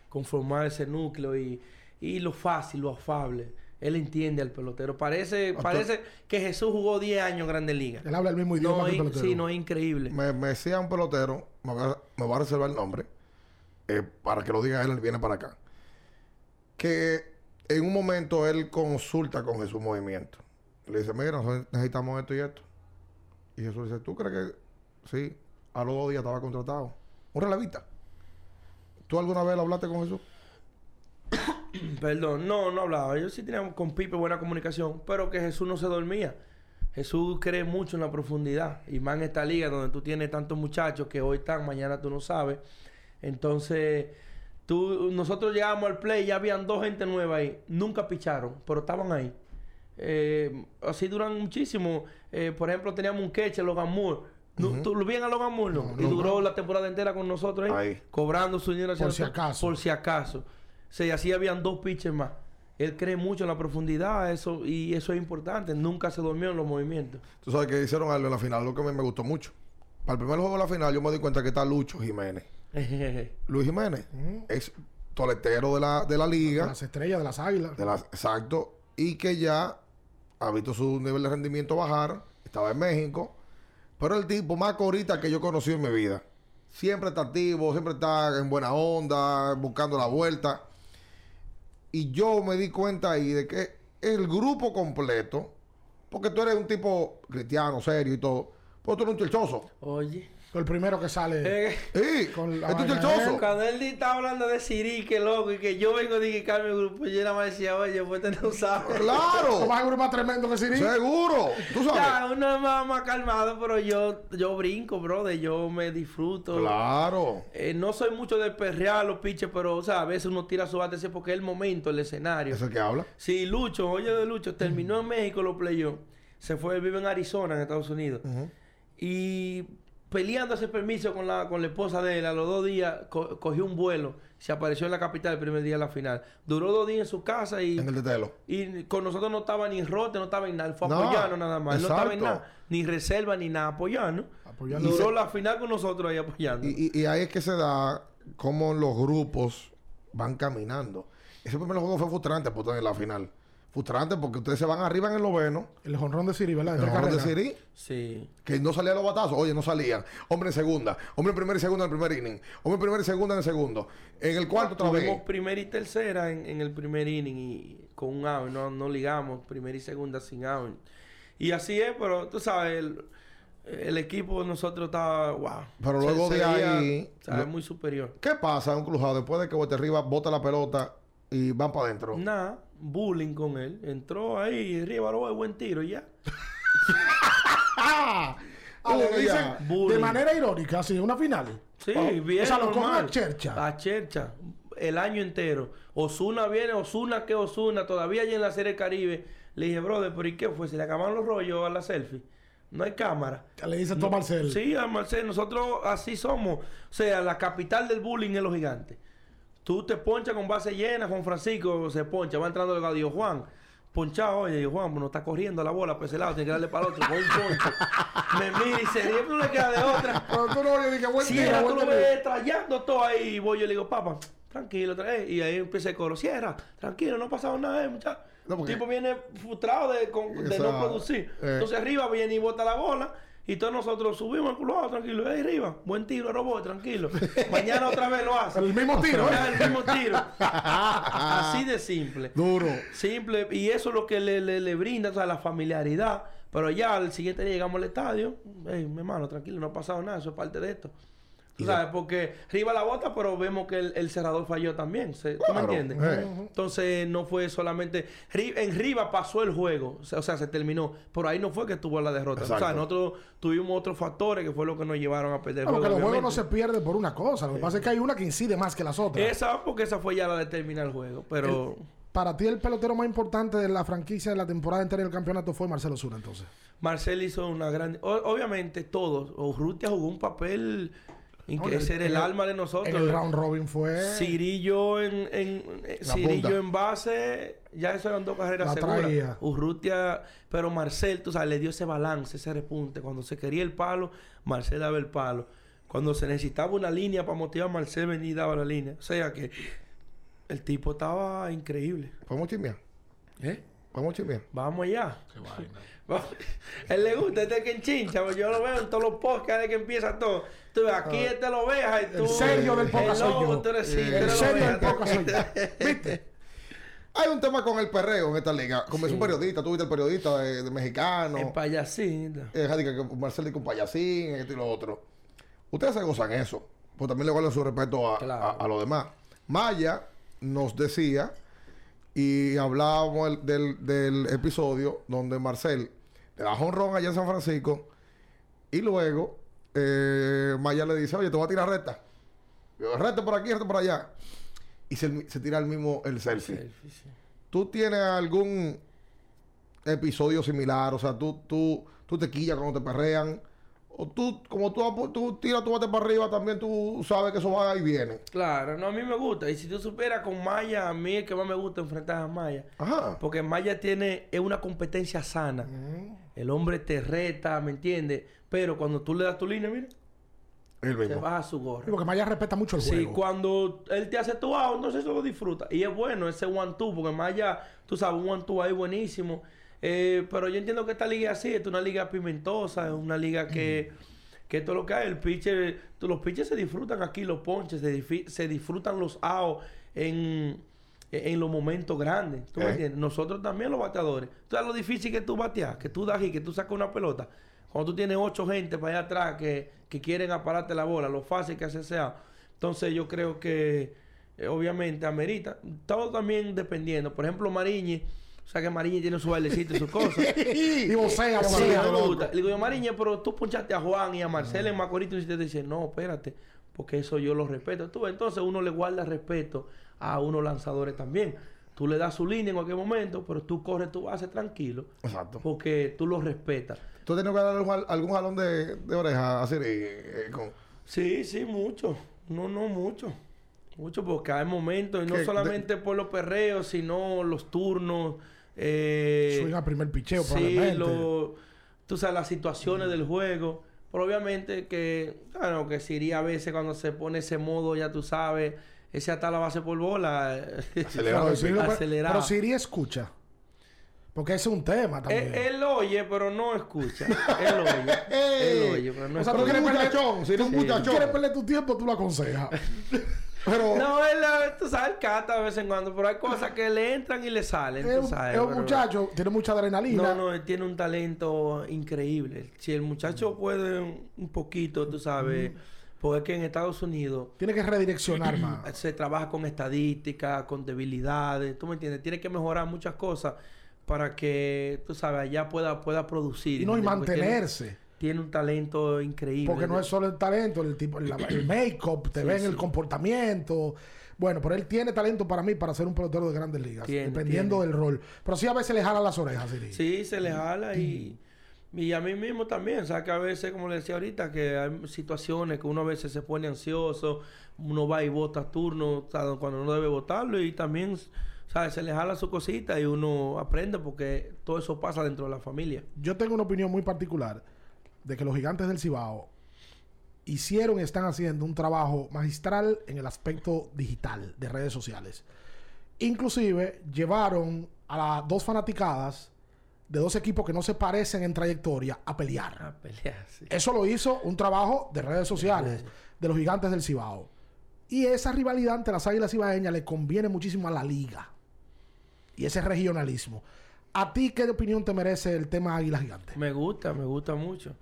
conformar ese núcleo y, y lo fácil, lo afable. Él entiende al pelotero. Parece, Hasta- parece que Jesús jugó 10 años en Grandes Ligas. Él habla el mismo idioma No, que el pelotero. sí, no, es increíble. Me, me decía un pelotero, me voy a, me voy a reservar el nombre, eh, para que lo diga él, viene para acá. Que en un momento él consulta con Jesús Movimiento. Le dice, mira, nosotros necesitamos esto y esto. Y Jesús dice, ¿tú crees que sí? A los dos días estaba contratado. Un relevista. ¿Tú alguna vez hablaste con Jesús? Perdón, no, no hablaba. Yo sí teníamos con Pipe buena comunicación, pero que Jesús no se dormía. Jesús cree mucho en la profundidad. Y más en esta liga donde tú tienes tantos muchachos que hoy están, mañana tú no sabes. Entonces, tú, nosotros llegamos al play, ya habían dos gente nueva ahí. Nunca picharon, pero estaban ahí. Eh, así duran muchísimo. Eh, por ejemplo, teníamos un queche, Logan Moore. No, ¿Tú lo bien a Logan Moore? No. y duró la temporada entera con nosotros ahí, Ahí. cobrando su dinero. Por si acaso. Por si acaso. Sí, así habían dos pitchers más. Él cree mucho en la profundidad eso y eso es importante. Nunca se durmió en los movimientos. Tú sabes que hicieron algo en la final, lo que a mí me gustó mucho. Para el primer juego de la final yo me di cuenta que está Lucho Jiménez. Luis Jiménez es toletero de la, de la liga. Las estrellas de las águilas. de las- exacto. Y que ya ha visto su nivel de rendimiento bajar. Estaba en México. Pero el tipo más corita que yo he conocido en mi vida. Siempre está activo, siempre está en buena onda, buscando la vuelta. Y yo me di cuenta ahí de que el grupo completo, porque tú eres un tipo cristiano, serio y todo, pero tú eres un chelchoso. Oye. El primero que sale. Eh, ¡Sí! Con la ¡Este es de cuando él estaba hablando de Siri, que loco, y que yo vengo a dedicarme al grupo, yo nada más decía, oye, pues te no sabes. ¡Claro! ¿Cómo es más tremendo que Siri? ¡Seguro! ¿Tú sabes? Ya, uno es más, más calmado, pero yo, yo brinco, brother, yo me disfruto. ¡Claro! Eh, no soy mucho de perrear los piches, pero o sea, a veces uno tira su bate porque es el momento, el escenario. ¿Es el que habla? Si Lucho, oye de Lucho, terminó en México los playoffs, se fue, vive en Arizona, en Estados Unidos. Y peleando ese permiso con la, con la esposa de él, a los dos días co- cogió un vuelo, se apareció en la capital el primer día de la final. Duró dos días en su casa y, En el y con nosotros no estaba ni rote, no estaba en nada, él fue No, apoyarnos nada más. Él no estaba en nada, ni reserva ni nada, apoyarnos. Apoyando. Duró se- la final con nosotros ahí apoyando. Y, y- y ahí es que se da cómo los grupos van caminando. Ese primer juego fue frustrante por en la final. Frustrante porque ustedes se van arriba en el noveno. El jonrón de Siri, ¿verdad? El jugador de. Siri, Sí. que no salían los batazos. Oye, no salían. Hombre en segunda. Hombre en primera y segunda en el primer inning. Hombre en primera y segunda en el segundo. En el cuarto otra vez. Primera y tercera en, en el primer inning y con un out, no, no ligamos primera y segunda sin out. Y así es, pero tú sabes, el, el equipo de nosotros estaba, wow. Pero luego de ahí- ¿sabes? lo- muy superior. ¿Qué pasa en un crujado después de que Bote arriba bota la pelota y van para adentro? Nada, bullying con él. Entró ahí, arriba, lo buen tiro y ya. Ah, le dicen ya. de manera irónica, así, una final. Sí, Oh, bien. O sea, lo cogen normal. a chercha. A chercha. El año entero. Osuna viene, Osuna que Osuna, todavía allí en la Serie Caribe. Le dije, brother, ¿pero y qué fue? ¿Se le acabaron los rollos a la selfie? No hay cámara. Le dice Tom Marcel. Sí, a Marcel, nosotros así somos. O sea, la capital del bullying es los gigantes. Tú te ponchas con base llena, Juan Francisco se poncha, va entrando el Gadio Juan. ponchado, oye, Juan, no está corriendo la bola por ese lado, tiene que darle para el otro, con un poncho. me mira y se no le queda de otra. Pero tú no, yo dije, buen Cierra, tú buen lo tiro. ves trayendo todo ahí. Y voy yo le digo, papá, tranquilo, tra- eh", y ahí empieza el coro, cierra, tranquilo, no ha pasado nada, eh, muchacho. No, porque- El tipo viene frustrado de, con- de no producir. eh. Entonces arriba viene y bota la bola. Y todos nosotros subimos el culo, ah, tranquilo, ahí arriba, buen tiro, robot, tranquilo. Mañana otra vez lo hace. El mismo tiro, ¿eh? el mismo tiro. Así de simple. Duro. Simple, y eso es lo que le, le, le brinda, o sea, la familiaridad. Pero ya al siguiente día llegamos al estadio, hey, mi hermano, tranquilo, no ha pasado nada, eso es parte de esto. Tú sabes, porque Riva la bota, pero vemos que el, el cerrador falló también. se- ¿Tú me entiendes? eh. Entonces no fue solamente. En Riva pasó el juego, o sea, se terminó. Pero ahí no fue que tuvo la derrota. O sea, nosotros tuvimos otros factores que fue lo que nos llevaron a perder el juego. que los juegos no se pierden por una cosa. Lo que pasa es que hay una que incide más que las otras. Esa, porque esa fue ya la de terminar el juego. Pero. Para ti, el pelotero más importante de la franquicia de la temporada entera del campeonato fue Marcelo Zuna, entonces. Marcel hizo una gran... o- obviamente todos. Urrutia jugó un papel... en- Ese era en el el- alma de nosotros. El round robin fue. Cirillo en... en Cirillo punta. en base... Ya eso eran dos carreras La seguras. traía. Urrutia... Pero Marcel, tú sabes, le dio ese balance, ese repunte. Cuando se quería el palo, Marcel daba el palo. Cuando se necesitaba una línea para motivar, Marcel venía y daba la línea. O sea que... El tipo estaba increíble. ¿Podemos chismear? ¿Eh? ¿Podemos chismear? Vamos allá. Vamos. Él le gusta este que enchincha, yo lo veo en todos los podcasts de que empieza todo. Tú aquí este lo veas y tú. El serio del podcast soy yo. tú eres sí, tú El eres serio lo del podcast soy yo. ¿Viste? Hay un tema con el perreo en esta liga. Es un periodista, tú viste el periodista de, de mexicano. El payasito. Eh, que Marcel dice un payasín, esto y lo otro. Ustedes se gozan eso. Pues también le guardan su respeto a, Claro. a, a los demás. Maya nos decía, y hablábamos el- del, del episodio donde Marcel le da honrón allá en San Francisco, y luego eh, Maya le dice, oye, te voy a tirar recta. Yo, recta por aquí, recta por allá. Y se, se tira el mismo el selfie. Selfie, sí. ¿Tú tienes algún episodio similar? O sea, tú, tú, tú te quillas cuando te perrean. O tú, como tú, tú tiras tu bate para arriba, también tú sabes que eso va y viene. Claro, no, a mí me gusta. Y si tú supieras con Maya, a mí el que más me gusta enfrentar a Maya. Ajá. Porque Maya tiene, es una competencia sana. El hombre te reta, ¿me entiendes? Pero cuando tú le das tu línea, mira, te mismo. baja su gorra. Sí, porque Maya respeta mucho el Sí, juego. cuando él te hace tu out, entonces eso lo disfruta. Y es bueno ese one-two, porque allá, tú sabes, un one-two ahí buenísimo. Eh, pero yo entiendo que esta liga es así, es una liga pimentosa, es una liga que, que todo lo que hay, el pitcher, los pitchers se disfrutan aquí, los ponches, se, disfrutan los outs en, en los momentos grandes. ¿Tú me Eh. entiendes? Nosotros también los bateadores. Tú sabes lo difícil que tú bateas, que tú das y que tú sacas una pelota. Cuando tú tienes ocho gente para allá atrás que, que quieren apararte la bola, lo fácil que hace sea. Entonces yo creo que eh, obviamente amerita. Todo también dependiendo. Por ejemplo, Mariñi, o sea que Mariñi tiene su bailecito y sus cosas. y vocea, Sí, vocea. me gusta. Le digo yo, Mariñe, pero tú ponchaste a Juan y a Marcelo en Macorís y te dice, no, espérate, porque eso yo lo respeto. Tú, entonces uno le guarda respeto a unos lanzadores también. Tú le das su línea en cualquier momento, pero tú corres tu base tranquilo, Exacto. porque tú lo respetas. ¿Tú has tenido que dar algún, algún jalón de, de oreja a Siri? eh, con- Sí, sí, mucho. No, no, mucho. Mucho, porque hay momentos, y no de- solamente por los perreos, sino los turnos. Eh, Swing a primer picheo, sí, probablemente. lo, tú sabes, las situaciones del juego. Pero obviamente que, claro, que Siri a veces cuando se pone ese modo, ya tú sabes, ese hasta la base por bola. Acelerado. Pero acelerado. Pero Siri escucha. Porque ese es un tema también. Él, él oye, pero no escucha. Él oye. él oye, pero no o sea, escucha. tú un perder, muchachón, es un muchachón. quieres perder tu tiempo, tú lo aconsejas. Pero, No, él, eh, tú sabes, cata de vez en cuando, pero hay cosas que le entran y le salen, es tú un, sabes. es un pero- muchacho, tiene mucha adrenalina. No, no, él tiene un talento increíble. Si el muchacho puede un, un poquito, tú sabes, porque es que en Estados Unidos Tiene que redireccionar más. se trabaja con estadísticas, con debilidades, ¿tú me entiendes? Tiene que mejorar muchas cosas para que, tú sabes, allá pueda, pueda producir. Y no, y. Porque mantenerse. Tiene, un talento increíble. Porque no es solo el talento, el tipo, el, el make-up, te Sí, ven sí. el comportamiento. Bueno, pero él tiene talento para mí para ser un pelotero de grandes ligas, Tiene, dependiendo tiene. del rol. Pero sí a veces le jala las orejas, Siri. Sí, se le jala y, y a mí mismo también. O sea, que a veces, como le decía ahorita, que hay situaciones que uno a veces se pone ansioso, uno va y vota turno o sea, cuando no debe votarlo y también ¿sabes? Se le jala su cosita y uno aprende porque todo eso pasa dentro de la familia. Yo tengo una opinión muy particular de que los gigantes del Cibao hicieron y están haciendo un trabajo magistral en el aspecto digital de redes sociales. Inclusive llevaron a las dos fanaticadas de dos equipos que no se parecen en trayectoria a pelear. A pelear, sí. Eso lo hizo un trabajo de redes sociales de los gigantes del Cibao. Y esa rivalidad entre las águilas cibaeñas le conviene muchísimo a la liga. Y ese regionalismo. ¿A ti qué opinión te merece el tema Águilas Gigantes? Me gusta, me gusta mucho.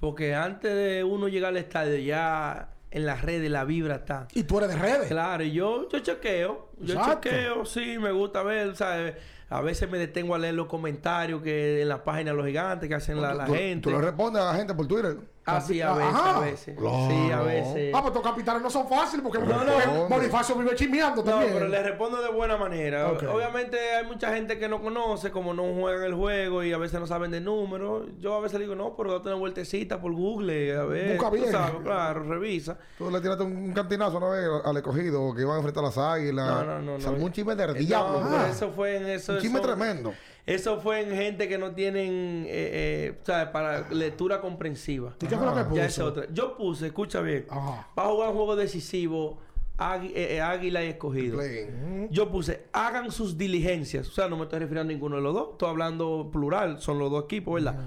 Porque antes de uno llegar al estadio, ya en las redes la vibra está. Y tú eres de redes. Claro, y yo, yo chequeo. Yo Exacto. chequeo, sí, me gusta ver, ¿sabes? A veces me detengo a leer los comentarios que en la página de los gigantes que hacen la, la tú, gente. Tú le respondes a la gente por Twitter. Ah, sí, a veces, Ajá. a veces. Claro. Sí, a veces. Ah, pues estos capitales no son fáciles porque, No, no. Bonifacio vive chismeando No, también. pero le respondo de buena manera. Obviamente hay mucha gente que no conoce, como no juegan el juego y a veces no saben de números. Yo a veces digo, no, pero date una vueltecita por Google, a ver. Busca tú bien. sabes, claro, revisa. Tú le tiraste un, un cantinazo una vez al escogido que iban a enfrentar a las águilas. No, no, no, no. Salmó un chisme del Eh, diablo. no, pero eso fue en eso. un chisme eso- tremendo. Eso fue en gente que no tienen, eh, eh, ¿sabes? Para lectura comprensiva. ¿Y qué fue lo que puso? Ya esa otra. Yo puse, escucha bien. Ajá. Va a jugar un juego decisivo, eh, eh, Águila y Escogido. Play. Yo puse, hagan sus diligencias. O sea, no me estoy refiriendo a ninguno de los dos. Estoy hablando plural, son los dos equipos, ¿verdad?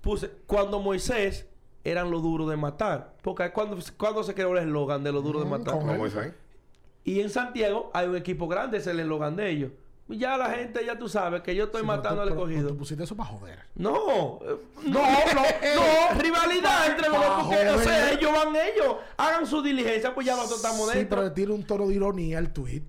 Puse, cuando Moisés eran los duros de matar. Porque cuando, cuando se creó el eslogan de los duros de matar. Y en Santiago hay un equipo grande, es el eslogan de ellos. Ya la gente, ya tú sabes que yo estoy Sí, matando al escogido. Pusiste eso para joder. No, eh, No, no, no, rivalidad entre los dos, porque, ellos van ellos, hagan su diligencia, pues ya nosotros estamos Sí, dentro. pero tiene un tono de ironía el tweet.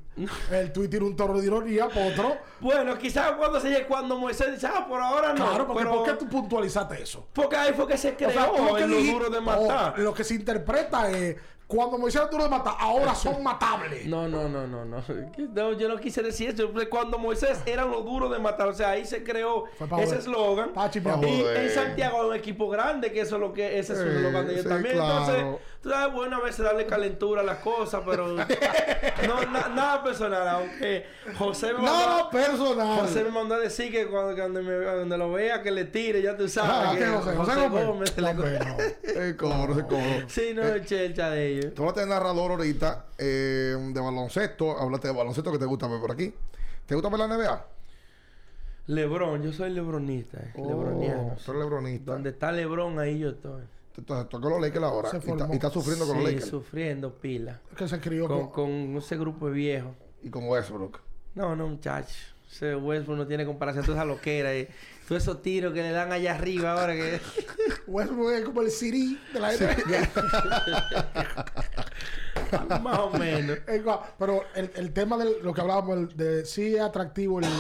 El tweet tiene un tono de ironía, otro. Bueno, quizás cuando se llegue, cuando Moisés dice, ah, por ahora no. Claro, porque pero, ¿por qué tú puntualizaste eso? Porque ahí fue que se creó O sea, tú lo que en lo duro de matar. lo que se interpreta es cuando Moisés era duro de matar, ahora son matables. No, no, no, no, no. No, Yo no quise decir eso. Cuando Moisés era lo duro de matar. O sea, ahí se creó ese eslogan. Y en Santiago hay un equipo grande que eso es lo que ese es su eslogan de ellos también. Entonces, tú sabes, bueno, a veces darle calentura a las cosas, pero no, na- nada personal. Aunque José me mandó, Nada personal. José me mandó a decir que cuando, cuando, me- cuando lo vea que le tire, ya tú sabes. Ah, que ¿qué José? José Gómez. Hombre, no. Eh, sé cómo. Sí, no es chelcha de ellos. Tú hablaste de narrador ahorita eh, de baloncesto. Hablaste de baloncesto que te gusta ver por aquí. ¿Te gusta ver la NBA? Lebron, yo soy lebronista, eh, lebroniano. Oh, tú eres lebronista. Donde está Lebron, ahí yo estoy. Tú estás tú con los Lakers ahora. Se Y, está- y sufriendo con los Sí, Lakers. sufriendo pila. que se crió Con, con... con ese grupo de viejos. Y con Westbrook. No, no, muchacho. Ese Westbrook no tiene comparación. Toda esa loquera. Y todos esos tiros que le dan allá arriba ahora que... Westbrook es como el Siri de la NBA. Más o menos. Pero el, el tema de lo que hablábamos de si es atractivo el, el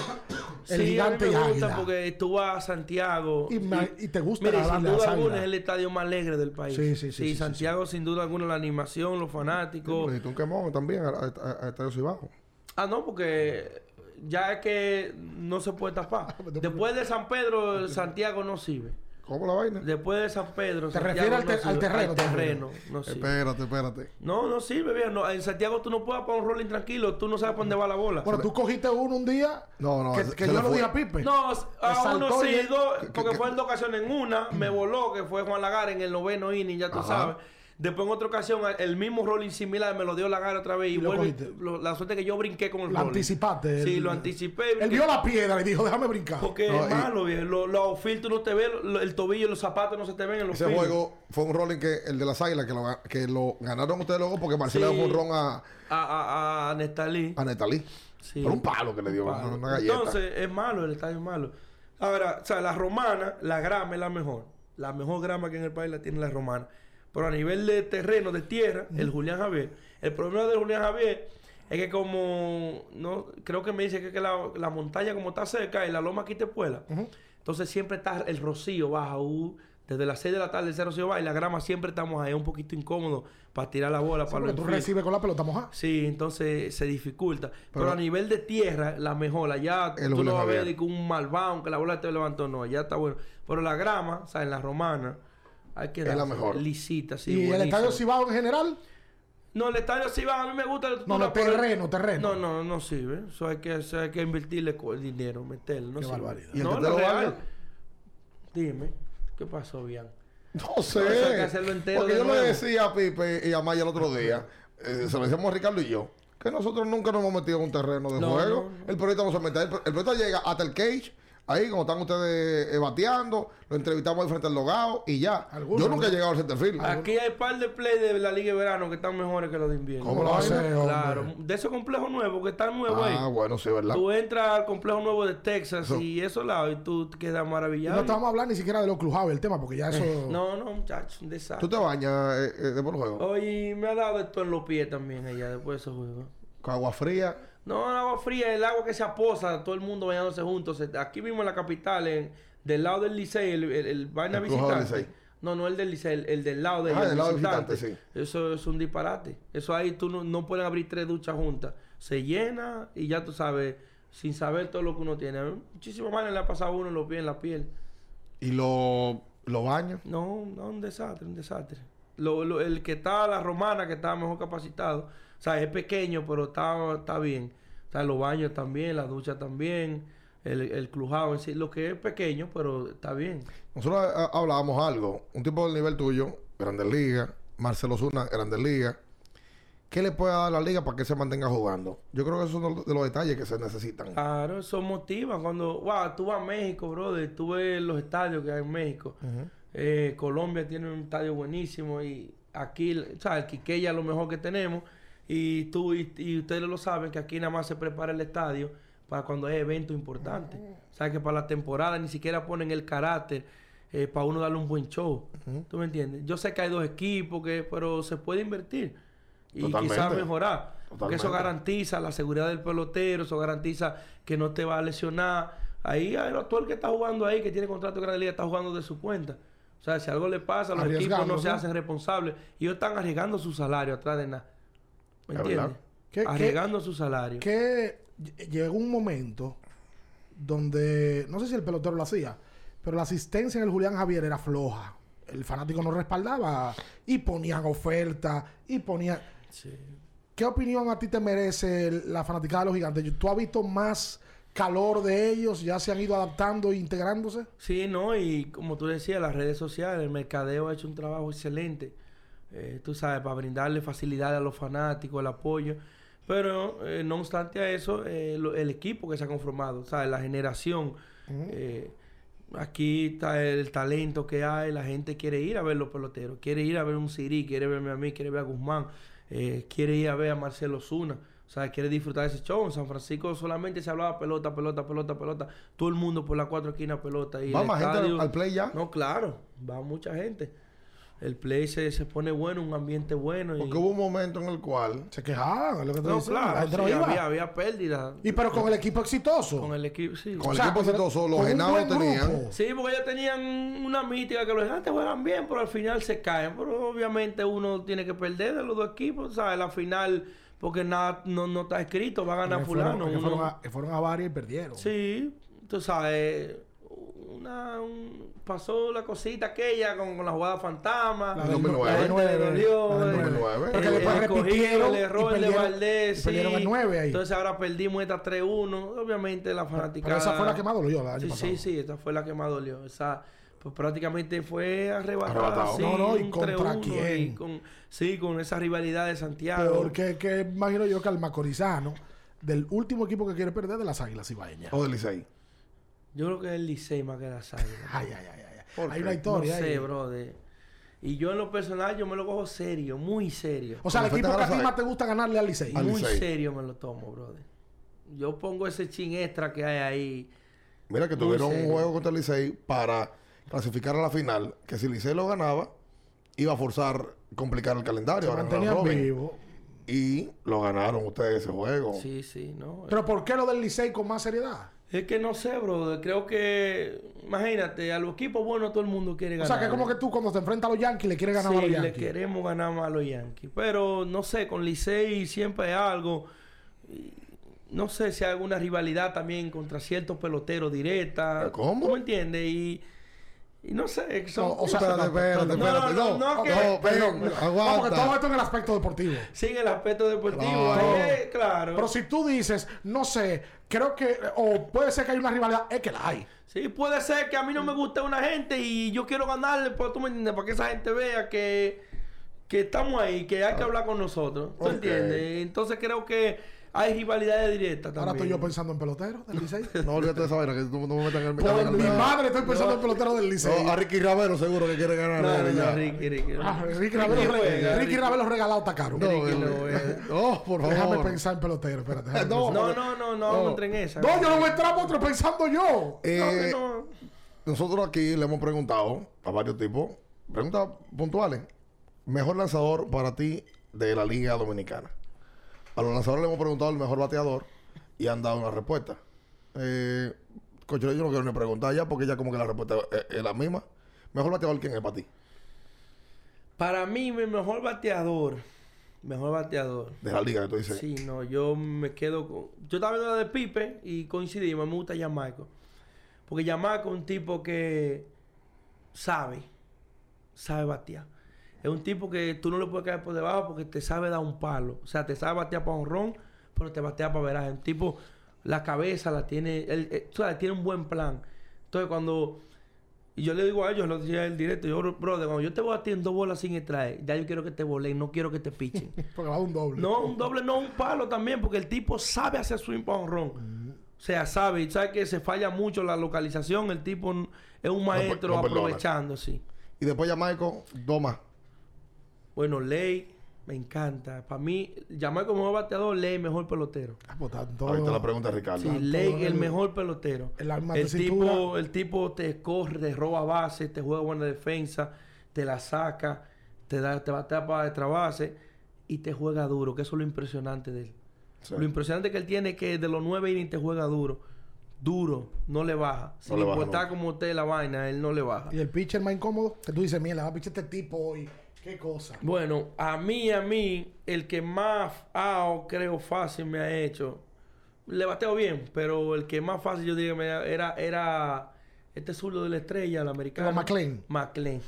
sí, a mí gigante y me gusta águila. porque tú vas a Santiago. Y, ma- y te gusta Mire, darle sin duda alguna es el estadio más alegre del país. Sí, sí, sí, sí, sí, Santiago, sin duda alguna, la animación, los fanáticos. Necesito un quemón también a, a, a Estadio Cibajo. Ah, no, porque ya es que no se puede tapar. Después de San Pedro, Santiago no sirve. ¿Cómo la vaina? Después de San Pedro, ¿Te Santiago refieres al te- no al terreno, Al te terreno, no sirve. Espérate, espérate. No, no sirve, bien. No, en Santiago tú no puedes poner un rolling tranquilo. Tú no sabes por dónde va la bola. Bueno, tú cogiste uno un día No, no, que, se- que se yo lo fue. di a Pipe. No, a uno sí, y- dos, que- porque que- fue en dos ocasiones. En una me voló, que fue Juan Lagar en el noveno inning, ya tú Ajá. sabes. Después en otra ocasión, el mismo rolling similar me lo dio Lagar otra vez. Y, Y lo vuelve- lo- la suerte que yo brinqué con el Lo rolling. anticipaste. Sí, Él- lo anticipé. Él vio la piedra y dijo, déjame brincar. Porque No, es malo, viejo. Los tú no te lo- el tobillo y los zapatos no se te ven en los Ese field. juego fue un rolling que el de las águilas que lo, que lo ganaron ustedes luego porque Marcelo Sí. un ron a, A, a, a Nestalí. a Netalí. Sí. Pero un palo que le dio, Palo. una, una galleta. Entonces, es malo, el estadio es malo. Ahora, o sea, la romana, la grama es la mejor. La mejor grama que en el país la tiene la romana. Pero a nivel de terreno, de tierra, el Julián Javier. El problema del Julián Javier es que como, no, creo que me dice que, que la, la montaña como está cerca y la loma aquí te puela. Entonces siempre está el rocío baja. uh, desde las 6 de la tarde ese rocío baja y la grama siempre estamos ahí un poquito incómodo para tirar la bola. Sí, para los tú recibes con la pelota mojada. Sí, entonces se dificulta. Pero, Pero- a nivel de tierra, la mejor. Allá El tú no vas a ver un malvado, que la bola te levantó. No, allá está bueno. Pero la grama, o sea, en la romana, hay que Es la mejor. lisita, sí, y el estadio Cibao en general, No, el estadio va, a mí me gusta la No, no, terreno, terreno. No, no, no sirve. Eso hay que, eso hay que invertirle co- dinero, meterle. No Qué sirve. barbaridad. ¿Y el no, lo real. Dime, ¿qué pasó, Bian? No sé. Eso hay que hacerlo entero Porque de yo le decía a Pipe y a Maya el otro día, eh, se lo decíamos a Ricardo y yo, que nosotros nunca nos hemos metido en un terreno de No, juego. no. El periodista no se mete. El, el periodista llega hasta el cage, ahí como están ustedes eh, bateando, lo entrevistamos ahí frente al logado y ya. Yo nunca he llegado al centerfield. Aquí hay par de play de la Liga de Verano que están mejores que los de invierno. ¿Cómo lo hace? Claro, de esos complejos nuevos que están nuevos Ah, ahí. bueno, sí, ¿verdad? Tú entras al complejo nuevo de Texas Eso. y esos lados y tú te quedas Y maravillado. no a hablar ni siquiera de los clubhouse, el tema, porque ya eso. no, no, muchacho, un ¿Tú desastre. te bañas eh, eh, después del juego? Oye, me ha dado esto en los pies también allá después de esos juegos. Con agua fría. No, el agua fría, el agua que se aposa, todo el mundo bañándose juntos. Aquí mismo en la capital, en, del lado del Licey, el, el, el vaina visitante. No, no el del Licey, el, el del lado del Ah, del lado visitante. visitante, Eso es un disparate. Eso ahí tú no, no pueden abrir tres duchas juntas. Se llena y ya tú sabes, sin saber todo lo que uno tiene. A mí Muchísimo mal le ha pasado a uno en los pies, en la piel. Y los lo baños. No, no, un desastre, un desastre. Lo, lo- el que está, la romana, que está mejor capacitado, sea, es pequeño, pero está, está bien. O sea, los baños también, la ducha también, el, el clujado en sí, lo que es pequeño, pero está bien. Nosotros ah, hablábamos algo. Un tipo del nivel tuyo, Grandes Ligas, Marcelo Zuna, Grandes Ligas. ¿Qué le puede dar a la liga para que se mantenga jugando? Yo creo que esos son de los detalles que se necesitan. Claro, eso motiva. Cuando, wow, tú vas a México, brother, tú ves los estadios que hay en México. Eh, Colombia tiene un estadio buenísimo y aquí, o sea, el Quiqueya es lo mejor que tenemos. Y tú y, y ustedes lo saben que aquí nada más se prepara el estadio para cuando hay eventos importantes. O sea, que para la temporada ni siquiera ponen el carácter eh, para uno darle un buen show. ¿Tú me entiendes? Yo sé que hay dos equipos, que pero se puede invertir y Totalmente. quizás mejorar. Porque eso garantiza la seguridad del pelotero, eso garantiza que no te va a lesionar. Ahí hay todo el que está jugando ahí, que tiene contrato de Gran Liga, está jugando de su cuenta. O sea, si algo le pasa, los equipos no se hacen responsables. Y ellos están arriesgando su salario atrás de nada. ¿Me Es entiendes? verdad. ¿Qué- qué- arriesgando su salario. que ll- llegó un momento donde, no sé si el pelotero lo hacía, pero la asistencia en el Julián Javier era floja. El fanático no respaldaba y ponían oferta y ponían... Sí. ¿Qué opinión a ti te merece la fanaticada de los gigantes? ¿Tú has visto más calor de ellos? ¿Ya se han ido adaptando e integrándose? Sí, no, y como tú decías, las redes sociales, el mercadeo ha hecho un trabajo excelente. Eh, tú sabes, para brindarle facilidad a los fanáticos, el apoyo. Pero eh, no obstante a eso, eh, lo- el equipo que se ha conformado, ¿sabes? La generación. eh, aquí está el talento que hay, la gente quiere ir a ver los peloteros, quiere ir a ver un Siri, quiere verme a mí, quiere ver a Guzmán, quiere ir a ver a Marcelo Zuna. O sea, quiere disfrutar de ese show. En San Francisco solamente se hablaba pelota, pelota, pelota, pelota. Todo el mundo por las cuatro esquinas pelota. Y ¿Va más gente al play ya? No, claro. Va mucha gente. El play se, se pone bueno, un ambiente bueno. Y... Porque hubo un momento en el cual Se quejaban, es lo que te No, diciendo. Claro. no iba. había, había pérdida. Y pero con el equipo exitoso. Con el equipo, sí. con O el sea, equipo con- exitoso, los buen tenían. grupo. Sí, porque ellos tenían una mística que los gigantes juegan bien, pero al final se caen. Pero obviamente uno tiene que perder de los dos equipos, ¿sabes? La final, porque nada no, no está escrito, va a ganar fueron, fulano. uno- fueron a, fueron a varios y perdieron. Sí, tú sabes, una, un- pasó la cosita aquella con, con la jugada fantasma. La del La gente 2009. le dolió, La del eh, 2009. Porque el- después repitieron el y error de Valdés. y perdieron el nueve ahí. Entonces ahora perdimos esta 3-1. Obviamente la fanática. Pero esa fue la que más dolió el año Sí, pasado. sí, sí, esta fue la que más dolió. Esa, pues prácticamente fue arrebatada. Arrebatado. sí, No, no, ¿y contra 3-1 quién? y con- sí, con esa rivalidad de Santiago. Porque que imagino yo que al Macorizano, del último equipo que quiere perder de las Águilas Ibaeñas. O del Licey. Yo creo que es el Licey más que las águilas. Ay, ay, ay, ay. ¿Por Hay una No historia sé, ahí. brother. Y yo en lo personal, yo me lo cojo serio, muy serio. O sea, el equipo que a ti más te gusta ganarle al Licey. Muy Licey. serio me lo tomo, brother. Yo pongo ese chin extra que hay ahí. Mira que tuvieron un juego contra el Licey para clasificar a la final, que si el Licey lo ganaba, iba a forzar complicar el calendario. Se mantenían Robin. vivos. Y lo ganaron ustedes ese juego. Sí, sí, ¿no? Pero ¿por qué lo del Licey con más seriedad? Es que no sé, brother. Creo que, imagínate, a los equipos buenos todo el mundo quiere O ganar. sea, que es como que tú cuando te enfrentas a los Yankees le quieres ganar sí, a los le Yankees. queremos ganar más a los Yankees. Pero no sé, con Licey siempre hay algo. No sé si hay alguna rivalidad también contra ciertos peloteros directa. ¿Cómo? ¿Tú me entiendes? Y Y no sé, son No, o sea, Espérate, espérate, No, espérate. no, No, no, no, que- ven, Perdón, no, porque aguanta. todo esto en el aspecto deportivo. Sí, en el aspecto deportivo. Claro. eh, claro. Pero si tú dices, no sé, creo que, o puede ser que hay una rivalidad, es que la hay. Sí, puede ser que a mí no me guste una gente y yo quiero ganarle, pues tú me entiendes, para que esa gente vea que, que estamos ahí, que hay que hablar con nosotros. ¿Tú entiendes? Entonces creo que hay rivalidades directas también. Ahora estoy yo pensando en pelotero del Licey. No olvídate de esa vaina, que tú no me metas en el Por en mi madre estoy pensando en pelotero del Licey. No, a Ricky Ravero seguro que quiere ganar. No, no, no, ya. Ricky, Ricky. Ah, Ricky Ricky Ravelo, juega, Ricky Ricky- Ravelo regalado está caro. No, no, eh. no, por favor. Déjame pensar en pelotero, espérate. No. No, no, no, no, en esa. No, yo no voy a entrar otro pensando yo. Eh, No, no. Nosotros aquí le hemos preguntado a varios tipos, preguntas puntuales. Mejor lanzador para ti de la Liga Dominicana. A los lanzadores le hemos preguntado el mejor bateador y han dado una respuesta. Eh, yo no quiero ni preguntar ya porque ya como que la respuesta es, es la misma. Mejor bateador, ¿quién es para ti? Para mí, mi mejor bateador, mejor bateador. De la liga que tú dices. Sí, no, yo me quedo con... Yo estaba viendo la de Pipe y coincidimos, me gusta Yamaco. Porque Yamaco es un tipo que sabe, sabe batear. Es un tipo que tú no le puedes caer por debajo porque te sabe dar un palo. O sea, te sabe batear para un ron, pero te batea para veraje. Un tipo, la cabeza la tiene, él, él, tú sabes, tiene un buen plan. Entonces, cuando... Y yo le digo a ellos, lo decía el directo, yo, brother, cuando yo te voy a ti en dos bolas sin extraer, ya yo quiero que te volen, no quiero que te pichen. Porque va un doble. No, un doble, no, un palo también, porque el tipo sabe hacer swing para un ron. O sea, sabe, y sabe que se falla mucho la localización. El tipo es un maestro no aprovechando, sí. Y después Jamaico, dos más. Bueno, Ley, me encanta. Para mí, llamar como mejor bateador, Ley, mejor pelotero. Ah, pues, tanto- Ahorita la pregunta de Ricardo. Sí, Ley, el el- mejor pelotero. el arma el tipo, el tipo te corre, te roba base, te juega buena defensa, te la saca, te da, te batea para extra base y te juega duro, que eso es lo impresionante de él. Sí. Lo impresionante que él tiene es que de los nueve innings te juega duro. Duro, no le baja. Sin le baja importar como usted la vaina, él no le baja. Y el pitcher más incómodo, que tú dices, mira, va a pichar este tipo hoy. Qué cosa. Bueno, a mí, a mí, el que más out, creo fácil me ha hecho, le bateo bien, pero el que más fácil yo diría que me era, era este zurdo de la estrella, el americano. Era McLean. McLean.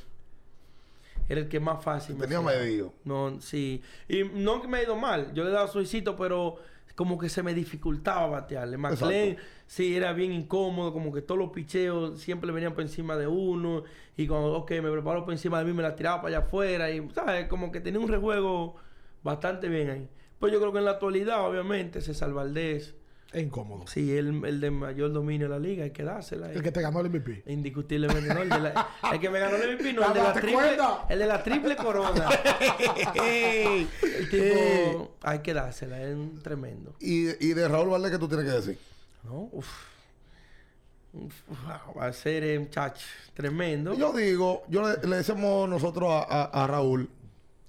Era el que más fácil. me Tenía hacía. medio. No, sí. Y no que me ha ido mal. Yo le he dado suicito, pero como que se me dificultaba batearle. McLean, sí, era bien incómodo. Como que todos los picheos siempre venían por encima de uno. Y cuando, ok, me preparo por encima de mí, me la tiraba para allá afuera. Y, ¿sabes? Como que tenía un rejuego bastante bien ahí. Pues yo creo que en la actualidad, obviamente, César Valdés, Es incómodo. sí, el, el de mayor dominio de la liga, hay que dársela. El que te ganó el MVP. Indiscutiblemente, ¿no? El, de la- el que me ganó el MVP, no, el de la ¿Date triple, cuenta? el de la triple corona. el tipo, hay que dársela, es un tremendo. Y, y de Raúl Valdés, ¿qué tú tienes que decir? ¿No? Uf. Uf, wow, va a ser, eh, muchacho, tremendo. Yo digo, yo le, le decimos nosotros a, a- a Raúl,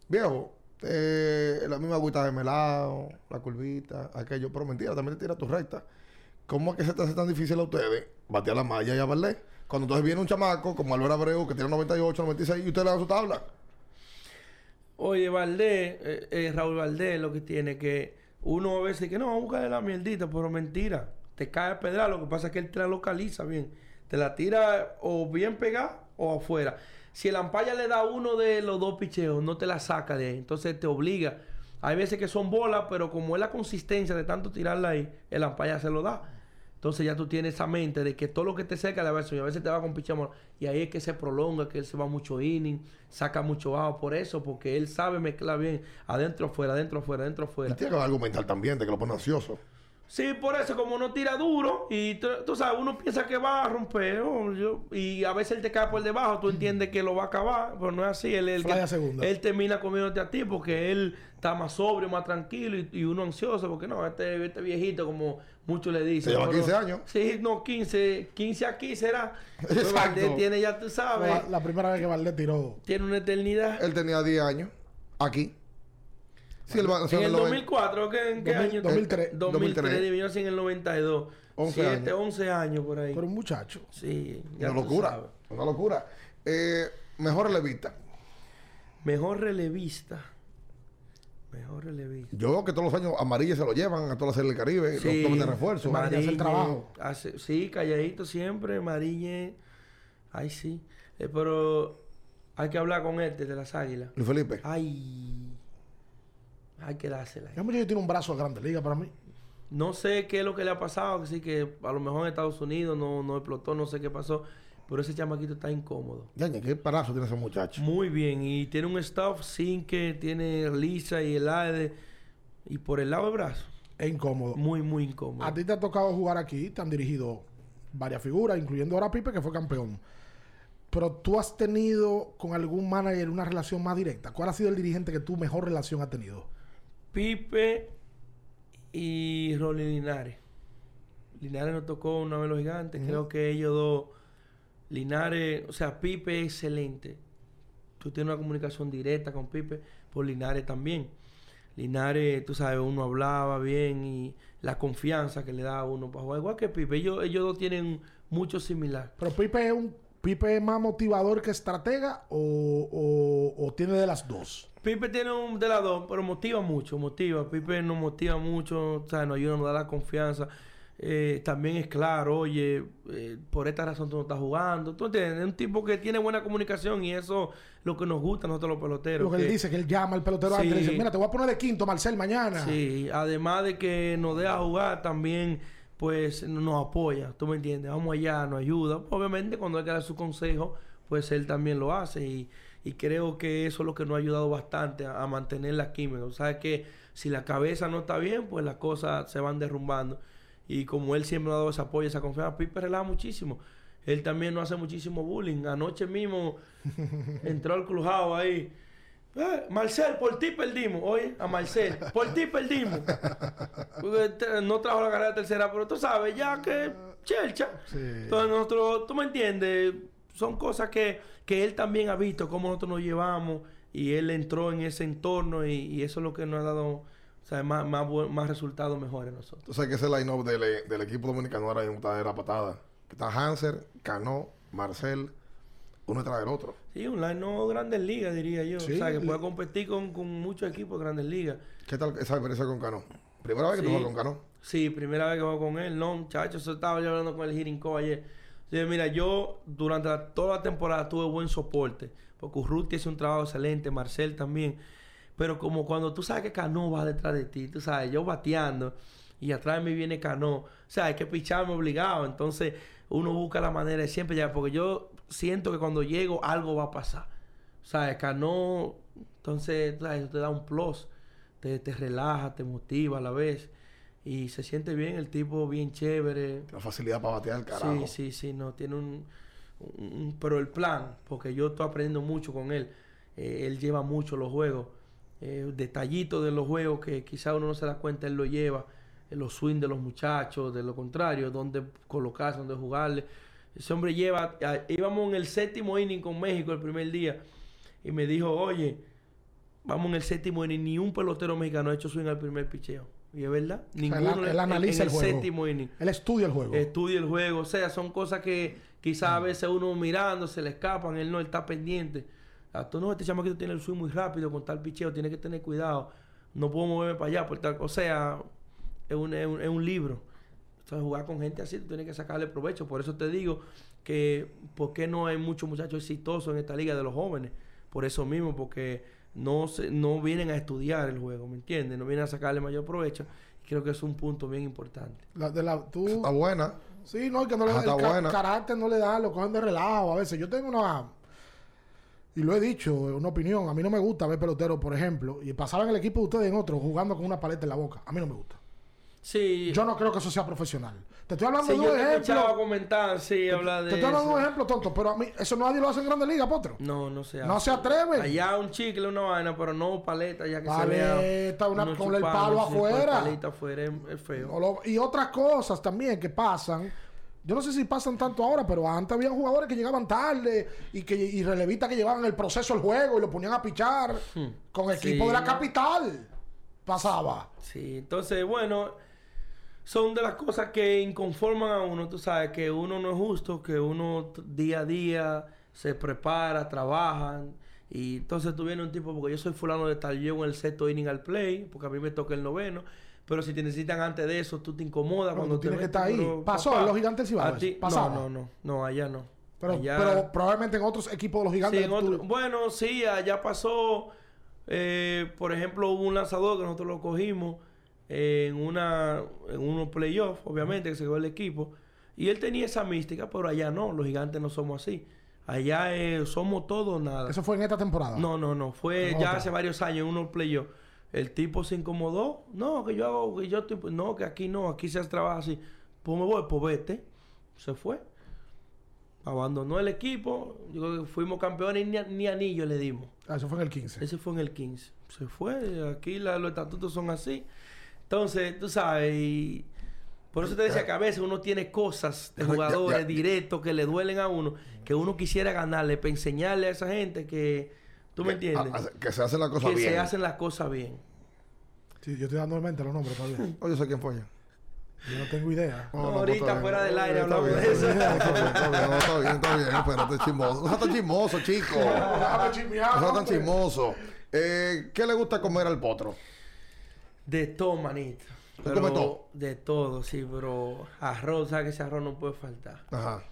viejo, eh, la misma agüita de melado, la curvita, aquello, pero mentira, también te tira tu recta. ¿Cómo es que se te hace tan difícil a ustedes batear la malla y a? Cuando entonces viene un chamaco como Álvaro Abreu que tiene 98, 96 y usted le da su tabla. Oye, Valdés, eh, eh, Raúl Valdés, lo que tiene que uno a veces que no, vamos a buscarle la mierdita, pero mentira. Te cae a pedra, lo que pasa es que él te la localiza bien. Te la tira o bien pegada o afuera. Si el ampalla le da uno de los dos picheos, no te la saca de ahí. Entonces te obliga. Hay veces que son bolas, pero como es la consistencia de tanto tirarla ahí, el ampalla se lo da. Entonces ya tú tienes esa mente de que todo lo que te cerca va a y a veces te va con picheo. Y ahí es que se prolonga, que él se va mucho inning, saca mucho bajo por eso, porque él sabe mezclar bien adentro, afuera, adentro, afuera, adentro, Y afuera. tiene algo mental también, de que lo pone ansioso. Sí, por eso, como no tira duro, y tú, tú sabes, uno piensa que va a romper, oh, yo- y a veces él te cae por debajo, tú entiendes que lo va a acabar, pero no es así. Él, él, él termina comiéndote a ti porque él está más sobrio, más tranquilo, y, y uno ansioso, porque no, este, este viejito, como muchos le dicen. Se lleva pero- 15 años. Sí, no, 15, 15 aquí será. Pero Exacto. Valdés tiene, ya tú sabes, La, la primera vez que Valdés tiró. tiene una eternidad. Él tenía 10 años, aquí. Sí, él va En el noven- 2004, ¿qué, ¿en qué 2000, año? 2003. 2003, 2003. divino así en el 92. 11 7, años. 11 años por ahí. Pero un muchacho. Sí, ya Una locura. sabes. Una locura. Eh, mejor relevista. Mejor relevista. Mejor relevista. Yo veo que todos los años amarillas se lo llevan a toda la serie del Caribe, Sí, los toman de refuerzo. Mar- hace el trabajo. hace- sí, calladito siempre, Marille. Ay, sí. Eh, pero hay que hablar con él de las águilas. Luis Felipe. Ay. Hay que dársela. Ya muchacho tiene un brazo de grande liga para mí. No sé qué es lo que le ha pasado, que sí que a lo mejor en Estados Unidos no, no explotó, no sé qué pasó, pero ese chamaquito está incómodo. Ya, qué parazo tiene ese muchacho. Muy bien, y tiene un staff sin que tiene lisa y el aire, y por el lado del brazo. Es incómodo. Muy, muy incómodo. A ti te ha tocado jugar aquí, te han dirigido varias figuras, incluyendo ahora Pipe, que fue campeón. Pero tú has tenido con algún manager una relación más directa. ¿Cuál ha sido el dirigente que tú mejor relación has tenido? Pipe y Rolly Linares. Linares nos tocó una vez los gigantes. Creo que ellos dos, Linares, o sea, Pipe es excelente. Tú tienes una comunicación directa con Pipe, por Linares también. Linares, tú sabes, uno hablaba bien y la confianza que le da a uno para jugar. Igual que Pipe, ellos, ellos dos tienen mucho similar. Pero Pipe es un Pipe es más motivador que estratega o, o, o tiene de las dos. Pipe tiene un de las dos, pero motiva mucho, motiva. Pipe nos motiva mucho, o sea, nos ayuda, nos da la confianza. Eh, también es claro, oye, eh, por esta razón tú no estás jugando. Tú entiendes, es un tipo que tiene buena comunicación y eso es lo que nos gusta a nosotros los peloteros. Lo que, él dice, que él llama al pelotero antes y dice, mira, te voy a poner de quinto, Marcel, mañana. Sí, además de que nos deja jugar, también pues nos apoya, tú me entiendes, vamos allá, nos ayuda. Obviamente cuando hay que dar su consejo, pues él también lo hace y y creo que eso es lo que nos ha ayudado bastante a, mantener la química. O sea que si la cabeza no está bien, pues las cosas se van derrumbando. Y como él siempre ha dado ese apoyo, esa confianza, Pipe relaja muchísimo. Él también no hace muchísimo bullying. Anoche mismo entró al crujado ahí. Eh, Marcel, por ti perdimos. Oye, a Marcel, por ti perdimos. no trajo la carrera tercera, pero tú sabes, ya que chelcha. Entonces nosotros, tú me entiendes, son cosas que, que él también ha visto, cómo nosotros nos llevamos y él entró en ese entorno y, eso es lo que nos ha dado más, más, más resultados mejores nosotros. Entonces, que ese line-up del, del, equipo dominicano ahora en era patada. Está Hanser, Cano, Marcel, uno detrás del otro. Sí, un line-up grandes ligas, diría yo. O sea, que puede competir con, con muchos equipos de grandes ligas. ¿Qué tal esa experiencia con Cano? ¿Primera vez que tú juegas con Cano? Sí, primera vez que juego con él. No, muchachos, estaba yo hablando con el Jirinco ayer mira, yo durante toda la temporada tuve buen soporte. Porque Urruti hace un trabajo excelente, Marcel también. Pero como cuando tú sabes que Cano va detrás de ti, tú sabes, yo bateando y atrás de mí viene Cano. O sea, hay que picharme obligado. Entonces uno busca la manera de siempre ya, porque yo siento que cuando llego algo va a pasar. O sea, Cano, entonces eso te da un plus. Te, te relaja, te motiva a la vez. Y se siente bien, el tipo bien chévere. La facilidad para batear carajo. Sí, sí, sí, no, tiene un, Pero el plan, porque yo estoy aprendiendo mucho con él. Eh, él lleva mucho los juegos. Eh, detallitos de los juegos que quizá uno no se da cuenta, él lo lleva. Eh, los swing de los muchachos, de lo contrario, dónde colocarse, dónde jugarle. Ese hombre lleva... íbamos en el séptimo inning con México el primer día. Y me dijo, oye, vamos en el séptimo inning, ni un pelotero mexicano ha hecho swing al primer picheo. Y es verdad, ninguno él, analiza el, juego. séptimo inning. Él estudia el juego. Estudia el juego. O sea, son cosas que quizás a veces uno mirando se le escapan, él no está pendiente. A tú no, este chamaquito tiene el swing muy rápido con tal picheo, tiene que tener cuidado. No puedo moverme para allá por tal. O sea, es un, es un, libro. Entonces, jugar con gente así, tú tienes que sacarle provecho. Por eso te digo que, ¿por qué no hay muchos muchachos exitosos en esta liga de los jóvenes? Por eso mismo, porque no, se, no vienen a estudiar el juego, ¿me entiendes? No vienen a sacarle mayor provecho. Y creo que es un punto bien importante. La, de la, tú... Está buena. Sí, no, que no le, el carácter no le da, lo cogen de relajo a veces. Yo tengo una... Y lo he dicho, una opinión. A mí no me gusta ver peloteros, por ejemplo, y pasaba en el equipo de ustedes en otro, jugando con una paleta en la boca. A mí no me gusta. Sí. Yo no creo que eso sea profesional. Te estoy hablando de un ejemplo. comentar, sí, hablar de Te estoy hablando de un ejemplo tonto, pero a mí eso nadie lo hace en Grande Liga, Potro. No, no se hace. No se atreve. Allá un chicle, una vaina, pero no paleta, ya que se vea. Paleta, una con el palo afuera. paleta afuera es, feo. y otras cosas también que pasan. Yo no sé si pasan tanto ahora, pero antes había jugadores que llegaban tarde y que y relevistas que llevaban el proceso del juego y lo ponían a pichar hmm. con el equipo de la capital. Pasaba. Sí, entonces, bueno, son de las cosas que inconforman a uno, tú sabes, que uno no es justo, que uno día a día se prepara, trabaja. Y entonces tú vienes un tipo, porque yo soy fulano de tal, llego en el sexto inning al play, porque a mí me toca el noveno. Pero si te necesitan antes de eso, tú te incomodas cuando tienes que estar ahí. Pasó a los gigantes y No, no, no, no, allá no. Pero, Allá- pero probablemente en otros equipos de los gigantes. Sí, en tú- otro- bueno, sí, allá pasó. eh, por ejemplo, hubo un lanzador que nosotros lo cogimos en una en unos playoffs, obviamente, que se quedó el equipo. Y él tenía esa mística, pero allá no. Los gigantes no somos así. Allá eh, somos todos nada. Eso fue en esta temporada. No, no, no. Fue En ya otra. hace varios años en unos playoffs. El tipo se incomodó. No, que yo hago, que yo estoy... No, que aquí no, aquí se trabaja así. Pues me voy, pues vete. Se fue. Abandonó el equipo. Yo creo que fuimos campeones y ni, ni anillo le dimos. Ah, eso fue en el 15. Ese fue en el 15. Se fue. Aquí la- los estatutos son así. Entonces, tú sabes, y por eso te decía que a veces uno tiene cosas de Ya, ya, jugadores ya. directos que le duelen a uno, que uno quisiera ganarle, para enseñarle a esa gente que, ¿tú me entiendes? A- a- que se hace la cosa que bien. se hacen las cosas bien. Sí, yo estoy dando en mente los nombres todavía. Oye, sé quién fue ya. Yo no tengo idea. No, pues ahorita fuera del aire Está hablamos bien, de eso. Está bien, está bien, está bien, no, está bien. Espérate, chismoso. No seas tan chismoso, chico. No seas tan chismoso. Eh, ¿Qué le gusta comer al potro? De todo, manito. ¿Tú Pero comes todo? De todo, sí, pero arroz, ¿sabes que ese arroz no puede faltar? Ajá.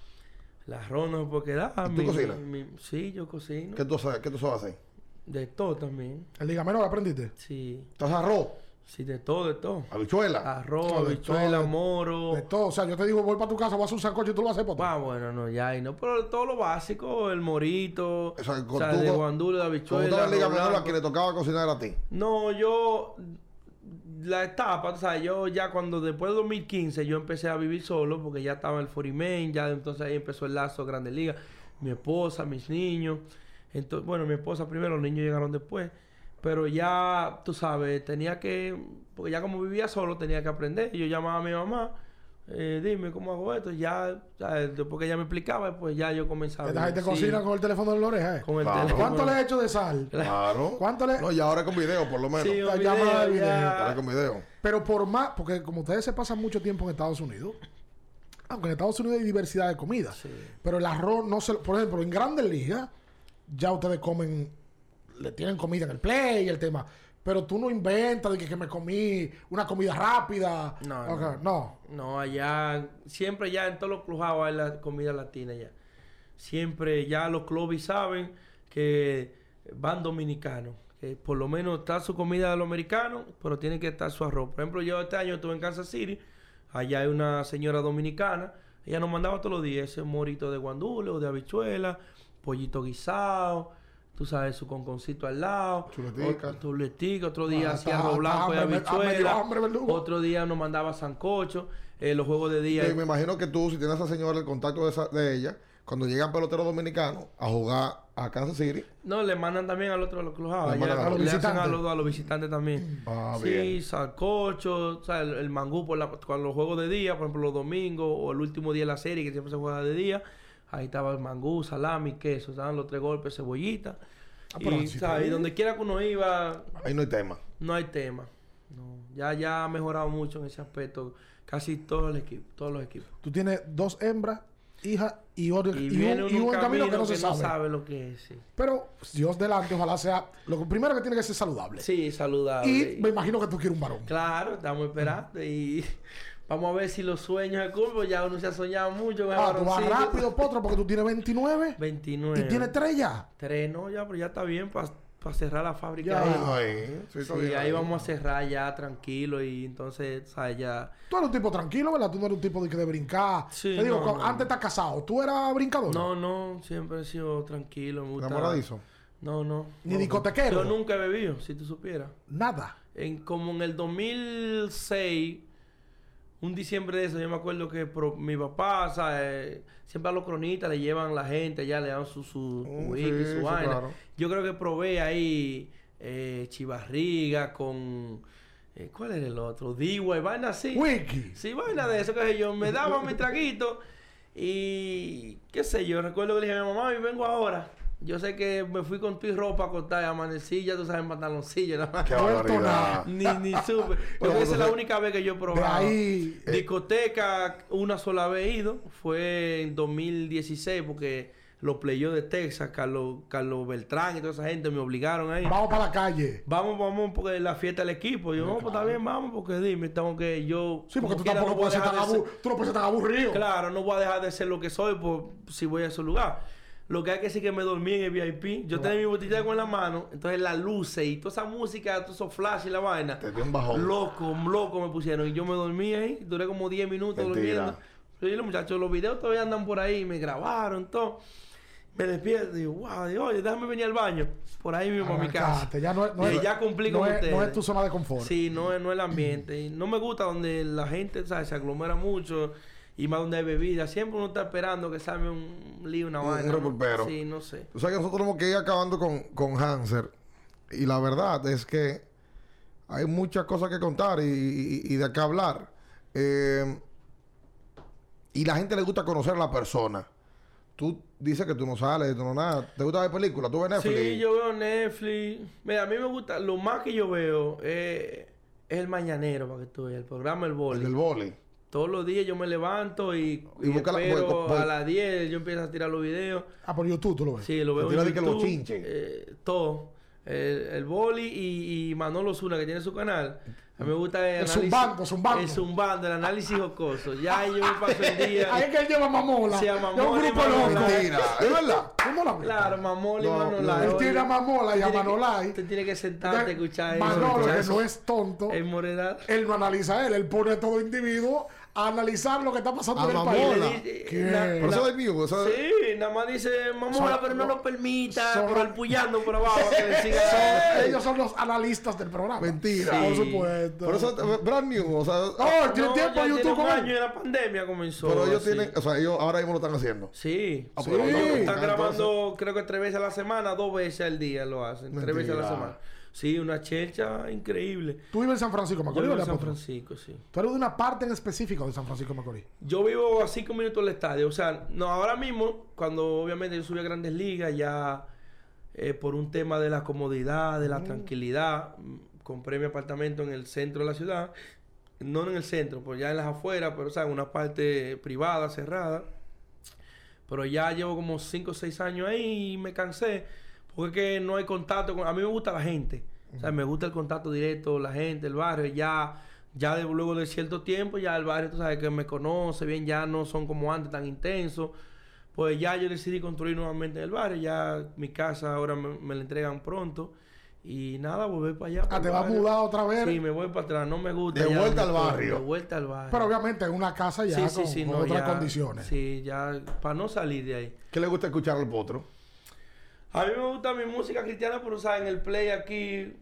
El arroz no se puede quedar. ¿Y tú cocinas? mi- sí, yo cocino. ¿Qué tú sabes, qué tú sabes hacer? De todo también. El ligamento lo aprendiste. Sí, ¿Estás arroz? sí, de todo, de todo. ¿Habichuela? Arroz, habichuela, todo, moro. De todo. O sea, yo te digo, voy para tu casa, voy a hacer un sancocho y tú lo vas a hacer, poto. Ah, bueno, no, ya, y no, pero todo lo básico, el morito, O sea, o con sea, tú- de guandulo, de habichuela. estaba en Liga arroz Menor, a quien le tocaba cocinar a ti. No, yo, la etapa, o sea, yo ya cuando después de 2015 yo empecé a vivir solo porque ya estaba el Foreman, ya entonces ahí empezó el lazo Grande Liga, mi esposa, mis niños. Entonces, bueno, mi esposa primero, los niños llegaron después. Pero ya, tú sabes, tenía que, porque ya como vivía solo tenía que aprender. Yo llamaba a mi mamá, eh, dime cómo hago esto. Ya, ¿sabes? después que ella me explicaba, pues ya yo comenzaba. Esta gente Sí, cocina con el teléfono en la oreja, ¿eh? con el Claro. teléfono. ¿Cuánto le he hecho de sal? Claro. ¿Cuánto le- No, y ahora con video, por lo menos. Sí, La de video. Ahora con video. Pero por más, porque como ustedes se pasan mucho tiempo en Estados Unidos, aunque en Estados Unidos hay diversidad de comida, Sí. pero el arroz no se, por ejemplo, en Grandes Ligas ya ustedes comen, le tienen comida en el play y el tema, pero tú no inventas de que, que me comí una comida rápida, No, no. no. No, allá, siempre ya en todos los clubhouse hay la comida latina ya. Siempre ya los clubes saben que van dominicanos. Que por lo menos está su comida de los americanos, pero tiene que estar su arroz. Por ejemplo, yo este año estuve en Kansas City. Allá hay una señora dominicana. Ella nos mandaba todos los días ese morito de guandule o de habichuela, pollito guisado. Tú sabes, su conconcito al lado. Chuletica. Otro, chuletica, otro día Ah, hacía arroz blanco y ah, me dio habichuela. Otro día nos mandaba sancocho. eh, los juegos de día. Sí, me imagino que tú, si tienes a esa señora el contacto de, esa- de ella, cuando llegan peloteros dominicanos a jugar a Kansas City, No, le mandan también al otro de los clubhouse. Le a los le hacen visitantes. a los, a los visitantes también. Ah, sí, bien. sancocho, o sea, el, el mangú por la, con los juegos de día, por ejemplo, los domingos o el último día de la serie que siempre se juega de día. Ahí estaba el mangú, salami, queso, estaban los tres golpes, cebollita. Ah, y, sí ¿sabes? donde quiera que uno iba, ahí no hay tema. no hay tema. No, ya, ya ha mejorado mucho en ese aspecto. Casi todo el equipo, todos los equipos. Tú tienes dos hembras, hija y, otro, Y, y, viene un, y un camino que no se sabe. sabe lo que es. Sí, Pero Dios delante, ojalá sea. Lo primero que tiene que ser saludable. Sí, saludable. y me imagino que tú quieres un varón. Claro, estamos esperando y vamos a ver si los sueños se cumplen. Ya uno se ha soñado mucho. Ah, tú vas rápido, Potro, porque tú tienes 29 29. y tienes tres ya. Tres, no, ya, pero ya está bien para cerrar la fábrica. Ya. ahí. Ah, ahí. Sí, Sí, bien ahí vamos a cerrar ya tranquilo y entonces, ¿sabes? Ya. Tú eres un tipo tranquilo, ¿verdad? Tú no eres un tipo de, que de brincar. Sí, Te digo, no, cu- no. antes estás casado. ¿Tú eras brincador? No, no, siempre he sido tranquilo. Me gusta. Enamoradizo. No, no. Ni No, discotequero. Yo nunca he bebido, si tú supieras. Nada. En, como en el 2006, un diciembre de eso, yo me acuerdo que pro- mi papá, o sea, eh, siempre a los cronistas le llevan la gente, ya le dan su, su Mm, sí, su sí, vaina. claro. Yo creo que probé ahí eh, chivarriga con... eh, ¿Cuál era el otro? Digua y vaina así. Wiki. Sí, vaina de eso, que sé yo. Me daba mi traguito y qué sé yo. Recuerdo que le dije a mi mamá, y vengo ahora. Yo sé que me fui con tu ropa a acostar, amanecí, ya tú sabes, en pantaloncillo, nada más. Qué Vuelto barbaridad. Ni, ni supe. Porque esa es la única vez que yo he probado. ahí. Discoteca, una sola vez he ido. Fue en 2016, porque los playos de Texas, Carlos, Carlos Beltrán y toda esa gente me obligaron ahí. Vamos para la calle. Vamos, vamos, porque la fiesta del equipo. Yo, no, pues está bien, vamos, porque dime, tengo que yo. Sí, porque tú quiera, tampoco no puedes ser tan dejar de ser- abu- tú no puedes ser tan aburrido. Claro, no voy a dejar de ser lo que soy por, si voy a ese lugar. Lo que hay que decir que me dormí en el VIP. Yo tenía mi botella de agua en la mano. Entonces las luces y toda esa música, todos esos flash y la vaina. Te dio un bajón. Loco, loco me pusieron. Y yo me dormí ahí. Duré como 10 minutos Mentira. durmiendo. Y los muchachos, los videos todavía andan por ahí. Me grabaron, todo. Me despierto y digo, wow, digo, oye, déjame venir al baño. Por ahí mismo a mi casa. Ya no no Y es- ya cumplí no con es- ustedes. no es tu zona de confort. Sí, no es, no es el ambiente. Y no me gusta donde la gente ¿sabes? se aglomera mucho y más donde hay bebida. Siempre uno está esperando que salga un lío, una Un vaina. repulpero. Sí, no sé. Tú sabes que nosotros tenemos que ir acabando con, con Hanser. Y la verdad es que hay muchas cosas que contar y, y- y de qué hablar. Eh, y la gente le gusta conocer a la persona. Tú dices que tú no sales, tú no nada. ¿Te gusta ver películas? ¿Tú ves Netflix? Sí, yo veo Netflix. Mira, a mí me gusta, lo más que yo veo es, es el mañanero, para que tú veas, el programa El El Boli. del. Todos los días yo me levanto y, Y y busca la- voy- voy- a las 10 yo empiezo a tirar los videos. Ah, por YouTube tú lo ves. Sí, lo veo tira de que el YouTube, bochinche. eh, todo. El, el boli y, y Manolo Zuna, que tiene su canal. A mí me gusta el, El análisis- zumbando, zumbando. El zumbando, el análisis jocoso. Ya yo me paso el día. Ahí es que él lleva mamola. Sí, a Es un Mamola grupo loco. Mentira. ¿Es verdad? ¿Cómo la ves? Claro, Mamol y No, Manolay. Él oye. tiene a Mamola y a Manolay. Tú tienes que sentarte a escuchar eso. Manolo, que no es tonto, En Moreda. él no analiza a él. Él pone a todo individuo a analizar lo que está pasando A en el Mamola. país. Le di- ¿Qué? na- eso es mío. Sí, nada más dice Mamola, Son- pero no no- lo permita. son- por el puyando por abajo que le siga. Son- ellos son los analistas del programa. Mentira. Por Sí. supuesto. Pero eso es brand new. O sea, Oh, él tiene No, tiempo ya en tiene YouTube con año y la pandemia comenzó. pero ellos así. tienen... O sea, ellos ahora mismo lo están haciendo. Sí, Ah, sí. Ellos bueno, están entonces- grabando, creo que tres veces a la semana, dos veces al día lo hacen. Tres veces a la Mentira. semana. Sí, una chelcha increíble. Tú vives en San Francisco, Yo Macorís. vivo en ¿verdad, San? Francisco, sí. Tú eres de una parte en específico de San Francisco, Macorís. Yo vivo a cinco minutos del estadio. O sea, no, ahora mismo, cuando obviamente yo subí a Grandes Ligas, ya eh, por un tema de la comodidad, de la tranquilidad, mm, compré mi apartamento en el centro de la ciudad. No en el centro, pues ya en las afueras, pero o sea, en una parte privada, cerrada. Pero ya llevo como 5 o 6 años ahí y me cansé. Porque es que no hay contacto con... A mí me gusta la gente. O sea, me gusta el contacto directo, la gente, el barrio. Ya, ya de- luego de cierto tiempo, ya el barrio, tú sabes, que me conoce bien, ya no son como antes tan intensos. Pues ya yo decidí construir nuevamente en el barrio. Ya mi casa ahora me, me la entregan pronto. Y nada, volver para allá. Ah, para te vas a mudar otra vez. Sí, me voy para atrás. No me gusta. De ya vuelta al barrio. De vuelta al barrio. Pero obviamente en una casa ya Sí, con, sí, sí, con no, otras ya- condiciones. Sí, ya, para no salir de ahí. ¿Qué le gusta escuchar al potro? A mí me gusta mi música cristiana, pero ¿sabes? en el play aquí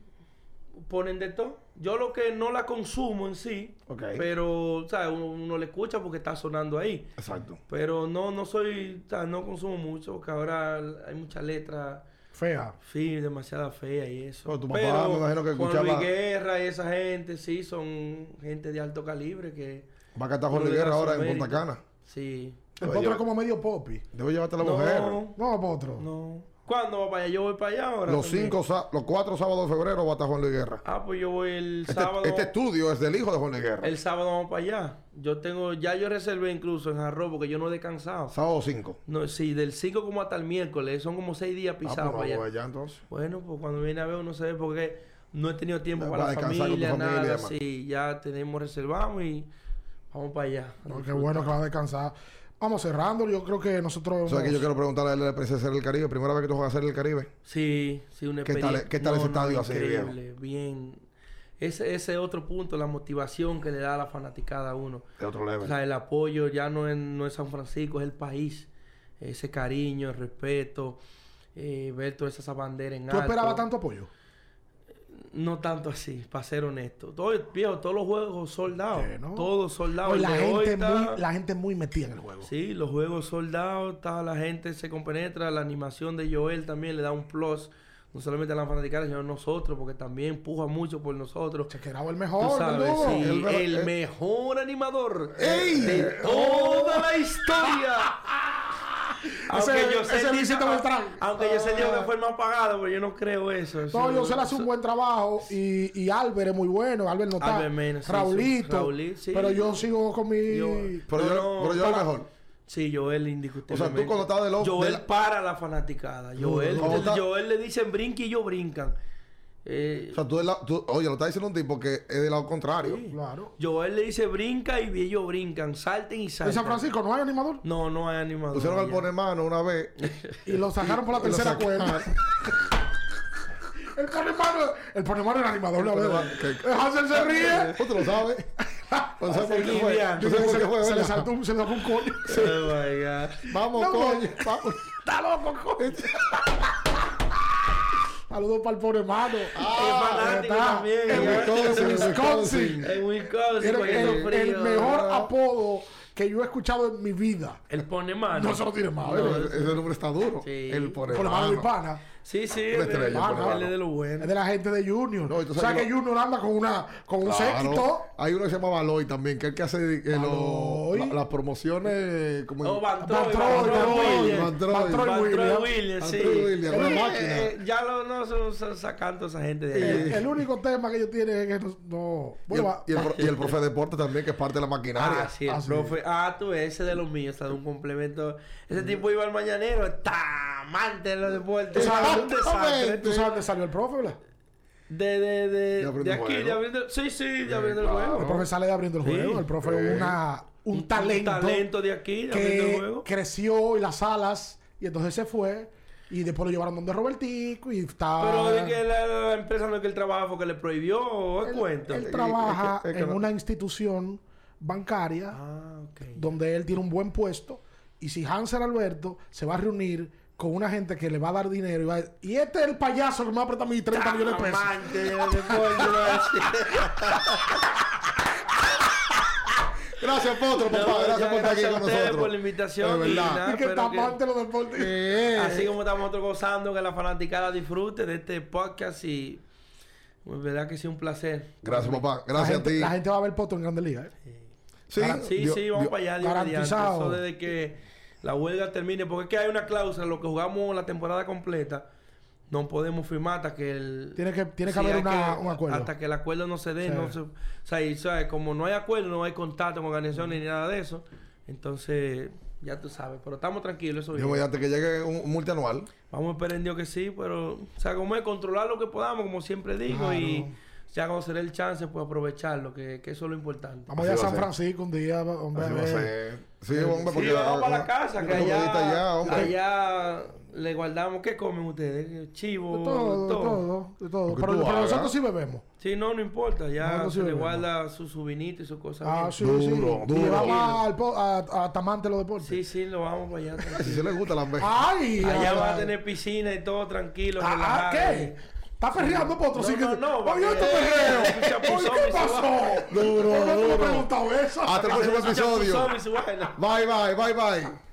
ponen de todo. Yo lo que no la consumo en sí, Ok. pero ¿sabes? Uno, uno le escucha porque está sonando ahí. Exacto. Pero no, no soy, ¿sabes? no consumo mucho, porque ahora hay mucha letra, Fea. sí, demasiada fea y eso. Pero tu papá, me imagino que Juan escuchaba- Luis Guerra y esa gente, sí, son gente de alto calibre que... Va a cantar Juan da Guerra ahora en. Punta Cana. Sí. El potro es como medio popi. Debo llevarte a la mujer. No, No, potro. no. ¿Cuándo va para allá? Yo voy para allá ahora. Los también. cinco, los cuatro sábados de febrero va a estar Juan Luis Guerra. Ah, pues yo voy el Este, sábado. este estudio es del hijo de Juan Luis Guerra. El sábado vamos para allá. Yo tengo, ya yo reservé incluso en Jarro porque yo no he descansado. Sábado 5. No, sí, del 5 como hasta el miércoles, son como 6 días Ah, pisados pues no, para allá. allá entonces. Bueno, pues cuando viene a ver uno se ve porque no he tenido tiempo para la familia, nada. Sí, ya tenemos reservamos y vamos para allá. No, qué bueno que va a descansar. Vamos cerrando. Yo creo que nosotros. O sea que yo quiero preguntarle a él de la Princesa del Caribe. Primera vez que tú juegas a hacer el Caribe. Sí, sí, una ¿Qué tal- experiencia. qué tal ese estadio así, Increíble, bien. Ese, ese otro punto, la motivación que le da a la fanaticada a uno. De otro O level. sea, el apoyo ya no es, no es San Francisco, es el país. Ese cariño, el respeto, eh, ver todas esas banderas en ¿Tú alto. esperabas tanto apoyo? No tanto así, para ser honesto. Todo, viejo, todos los juegos soldados. ¿no? Todos soldados. La, gente está- muy, la gente muy metida en el juego. Sí, los juegos soldados, está, la gente se compenetra, la animación de Joel también le da un plus, no solamente a la fanaticada, sino a nosotros, porque también empuja mucho por nosotros. Chequerado el Tú mejor, sabes, sí, El eh. mejor animador ¡Ey! de toda la historia. aunque Ese- yo sé Luisito Beltrán. aunque yo sé que fue el más pagado, pero yo no creo eso. No, yo se le hace un buen trabajo y, y Albert es muy bueno. Albert no está. Albert Mena, sí, sí. Raulito. Raulito, sí. Pero yo sigo con mi. Yo- Pero No, yo, no, pero yo para- mejor. Sí, Joel O indiscutiblemente. sea, tú cuando estás del lado- Joel del- para la fanaticada. Joel, Cuando está- Joel le dicen brinque y ellos brincan. Eh, O sea, tú, del lado- tú- oye, lo está diciendo un tipo que es del lado contrario. Claro. Joel le dice brinca y ellos brincan. Salten y En salten. San Francisco no hay animador. No, no hay animador. Pusieron al poner mano una vez. Y lo sacaron por la tercera sacaron. cuenta. el ponemano, el ponemano era animador, la verdad. Que- Hansel se ríe. ¿Tú lo sabes? ¿No sabes por qué fue? Liviano. ¿Tú sabes por qué fue, Se le saltó un, se le sacó un coño. Oh my God. Vamos, No, coño. Vamos. Está loco, coño. Saludos para el fanático ¿verdad? también. En. Wisconsin, En Wisconsin. El, el- frío. el mejor apodo que yo he escuchado en mi vida. El pone mano. No se lo tiene más. No, ese nombre está duro. Sí. El poner Ponemano de mano. pana. Sí, sí. Una él- estrella, él- por él es de lo Es bueno. de la gente de Junior. No, o sea que lo- Junior anda con una con un Claro. séquito. Hay uno que se llama Baloy también, que es el que hace eh, lo- la- las promociones como Oh, Van Van Troy, Troy, Van Van Troy Troy, Williams. Van Troy. Van Troy Van Troy Williams. Williams, Van sí. Troy Williams, una máquina. eh, ya lo no son, son sacando esa gente de El, ahí. el único tema que ellos tienen es que no. no y, el, y, el, y el profe de deporte también, que es parte de la maquinaria. Ah, sí, el Ah, sí. profe. Ah, tú, ese de los míos, está de un complemento. Ese tipo iba al mañanero, está amante de los deportes. ¿Tú sabes, un desastre. ¿Tú sabes dónde salió el profe, verdad? De, de, de, De de, abriendo aquí, juego. de abriendo. Sí, sí, de abriendo el claro. El juego. profe sale de abriendo el Sí. juego. El profe es una, un, talento. Un talento de aquí, de abriendo el que juego. creció y las alas. Y entonces se fue. Y después lo llevaron donde Robertico. Y está. Pero de que la, la empresa no es que el trabajo fue que le prohibió él, cuento. él trabaja Es que- es que en no- una institución bancaria Ah, donde él tiene un buen puesto. Y si Hansel Alberto se va a reunir con una gente que le va a dar dinero y va a y este es el payaso que me va a prestar mis 30 millones de pesos. Decir. Gracias, Potro, papá. No, gracias por estar aquí gracias a con ustedes nosotros. por la invitación De verdad. Y que de los deportes. Eh, Así como estamos nosotros gozando, que la fanaticada disfrute de este podcast y pues, verdad que sí un placer. Gracias, papá. Gracias a ti. la gente va a ver Poto en Grande Liga. ¿eh? Sí, Sí, Dios- sí, vamos Dios- para allá. Garantizado. Eso desde que la huelga termine, porque es que hay una cláusula, lo que jugamos la temporada completa, no podemos firmar hasta que el... Tiene que, tiene que Sí, haber una- que- un acuerdo. Hasta que el acuerdo no se dé, Sí. no se... O sea, y, ¿sabes? como no hay acuerdo, no hay contacto con organizaciones ni nada de eso, entonces ya tú sabes, pero estamos tranquilos, eso bien. mediante que llegue un, un multianual. Vamos a esperar en Dios que sí, pero, o sea, como es controlar lo que podamos, como siempre digo, y ya cuando se dé el chance, pues aprovecharlo, que, que eso es lo importante. Vamos allá a San. Francisco un día, hombre. Así va a ser. Sí, hombre, porque Sí, vamos para ah, la casa, que allá, allá, allá le guardamos. ¿Qué comen ustedes? Chivo, De todo, de todo. de Pero, tú pero hagas. nosotros sí bebemos. Sí, no, no importa. Ya sí se le guarda su, su vinito y sus cosas. Ah, bien. sí, Duro, sí. duro. Y po- a, a Tamante los deportes. Sí, sí, lo vamos para allá. Si se le gusta la. ¡Ay! allá ay, va a tener piscina y todo tranquilo. Ah, relajado. ¿Qué? ¿Está perreando, Potro? No, Sí que- no, no, Oye, este perreo. Oye, ¿qué pasó? Duro, ¿Por qué no me duro. he preguntado eso? Hasta el próximo episodio. Bye, bye, bye, bye.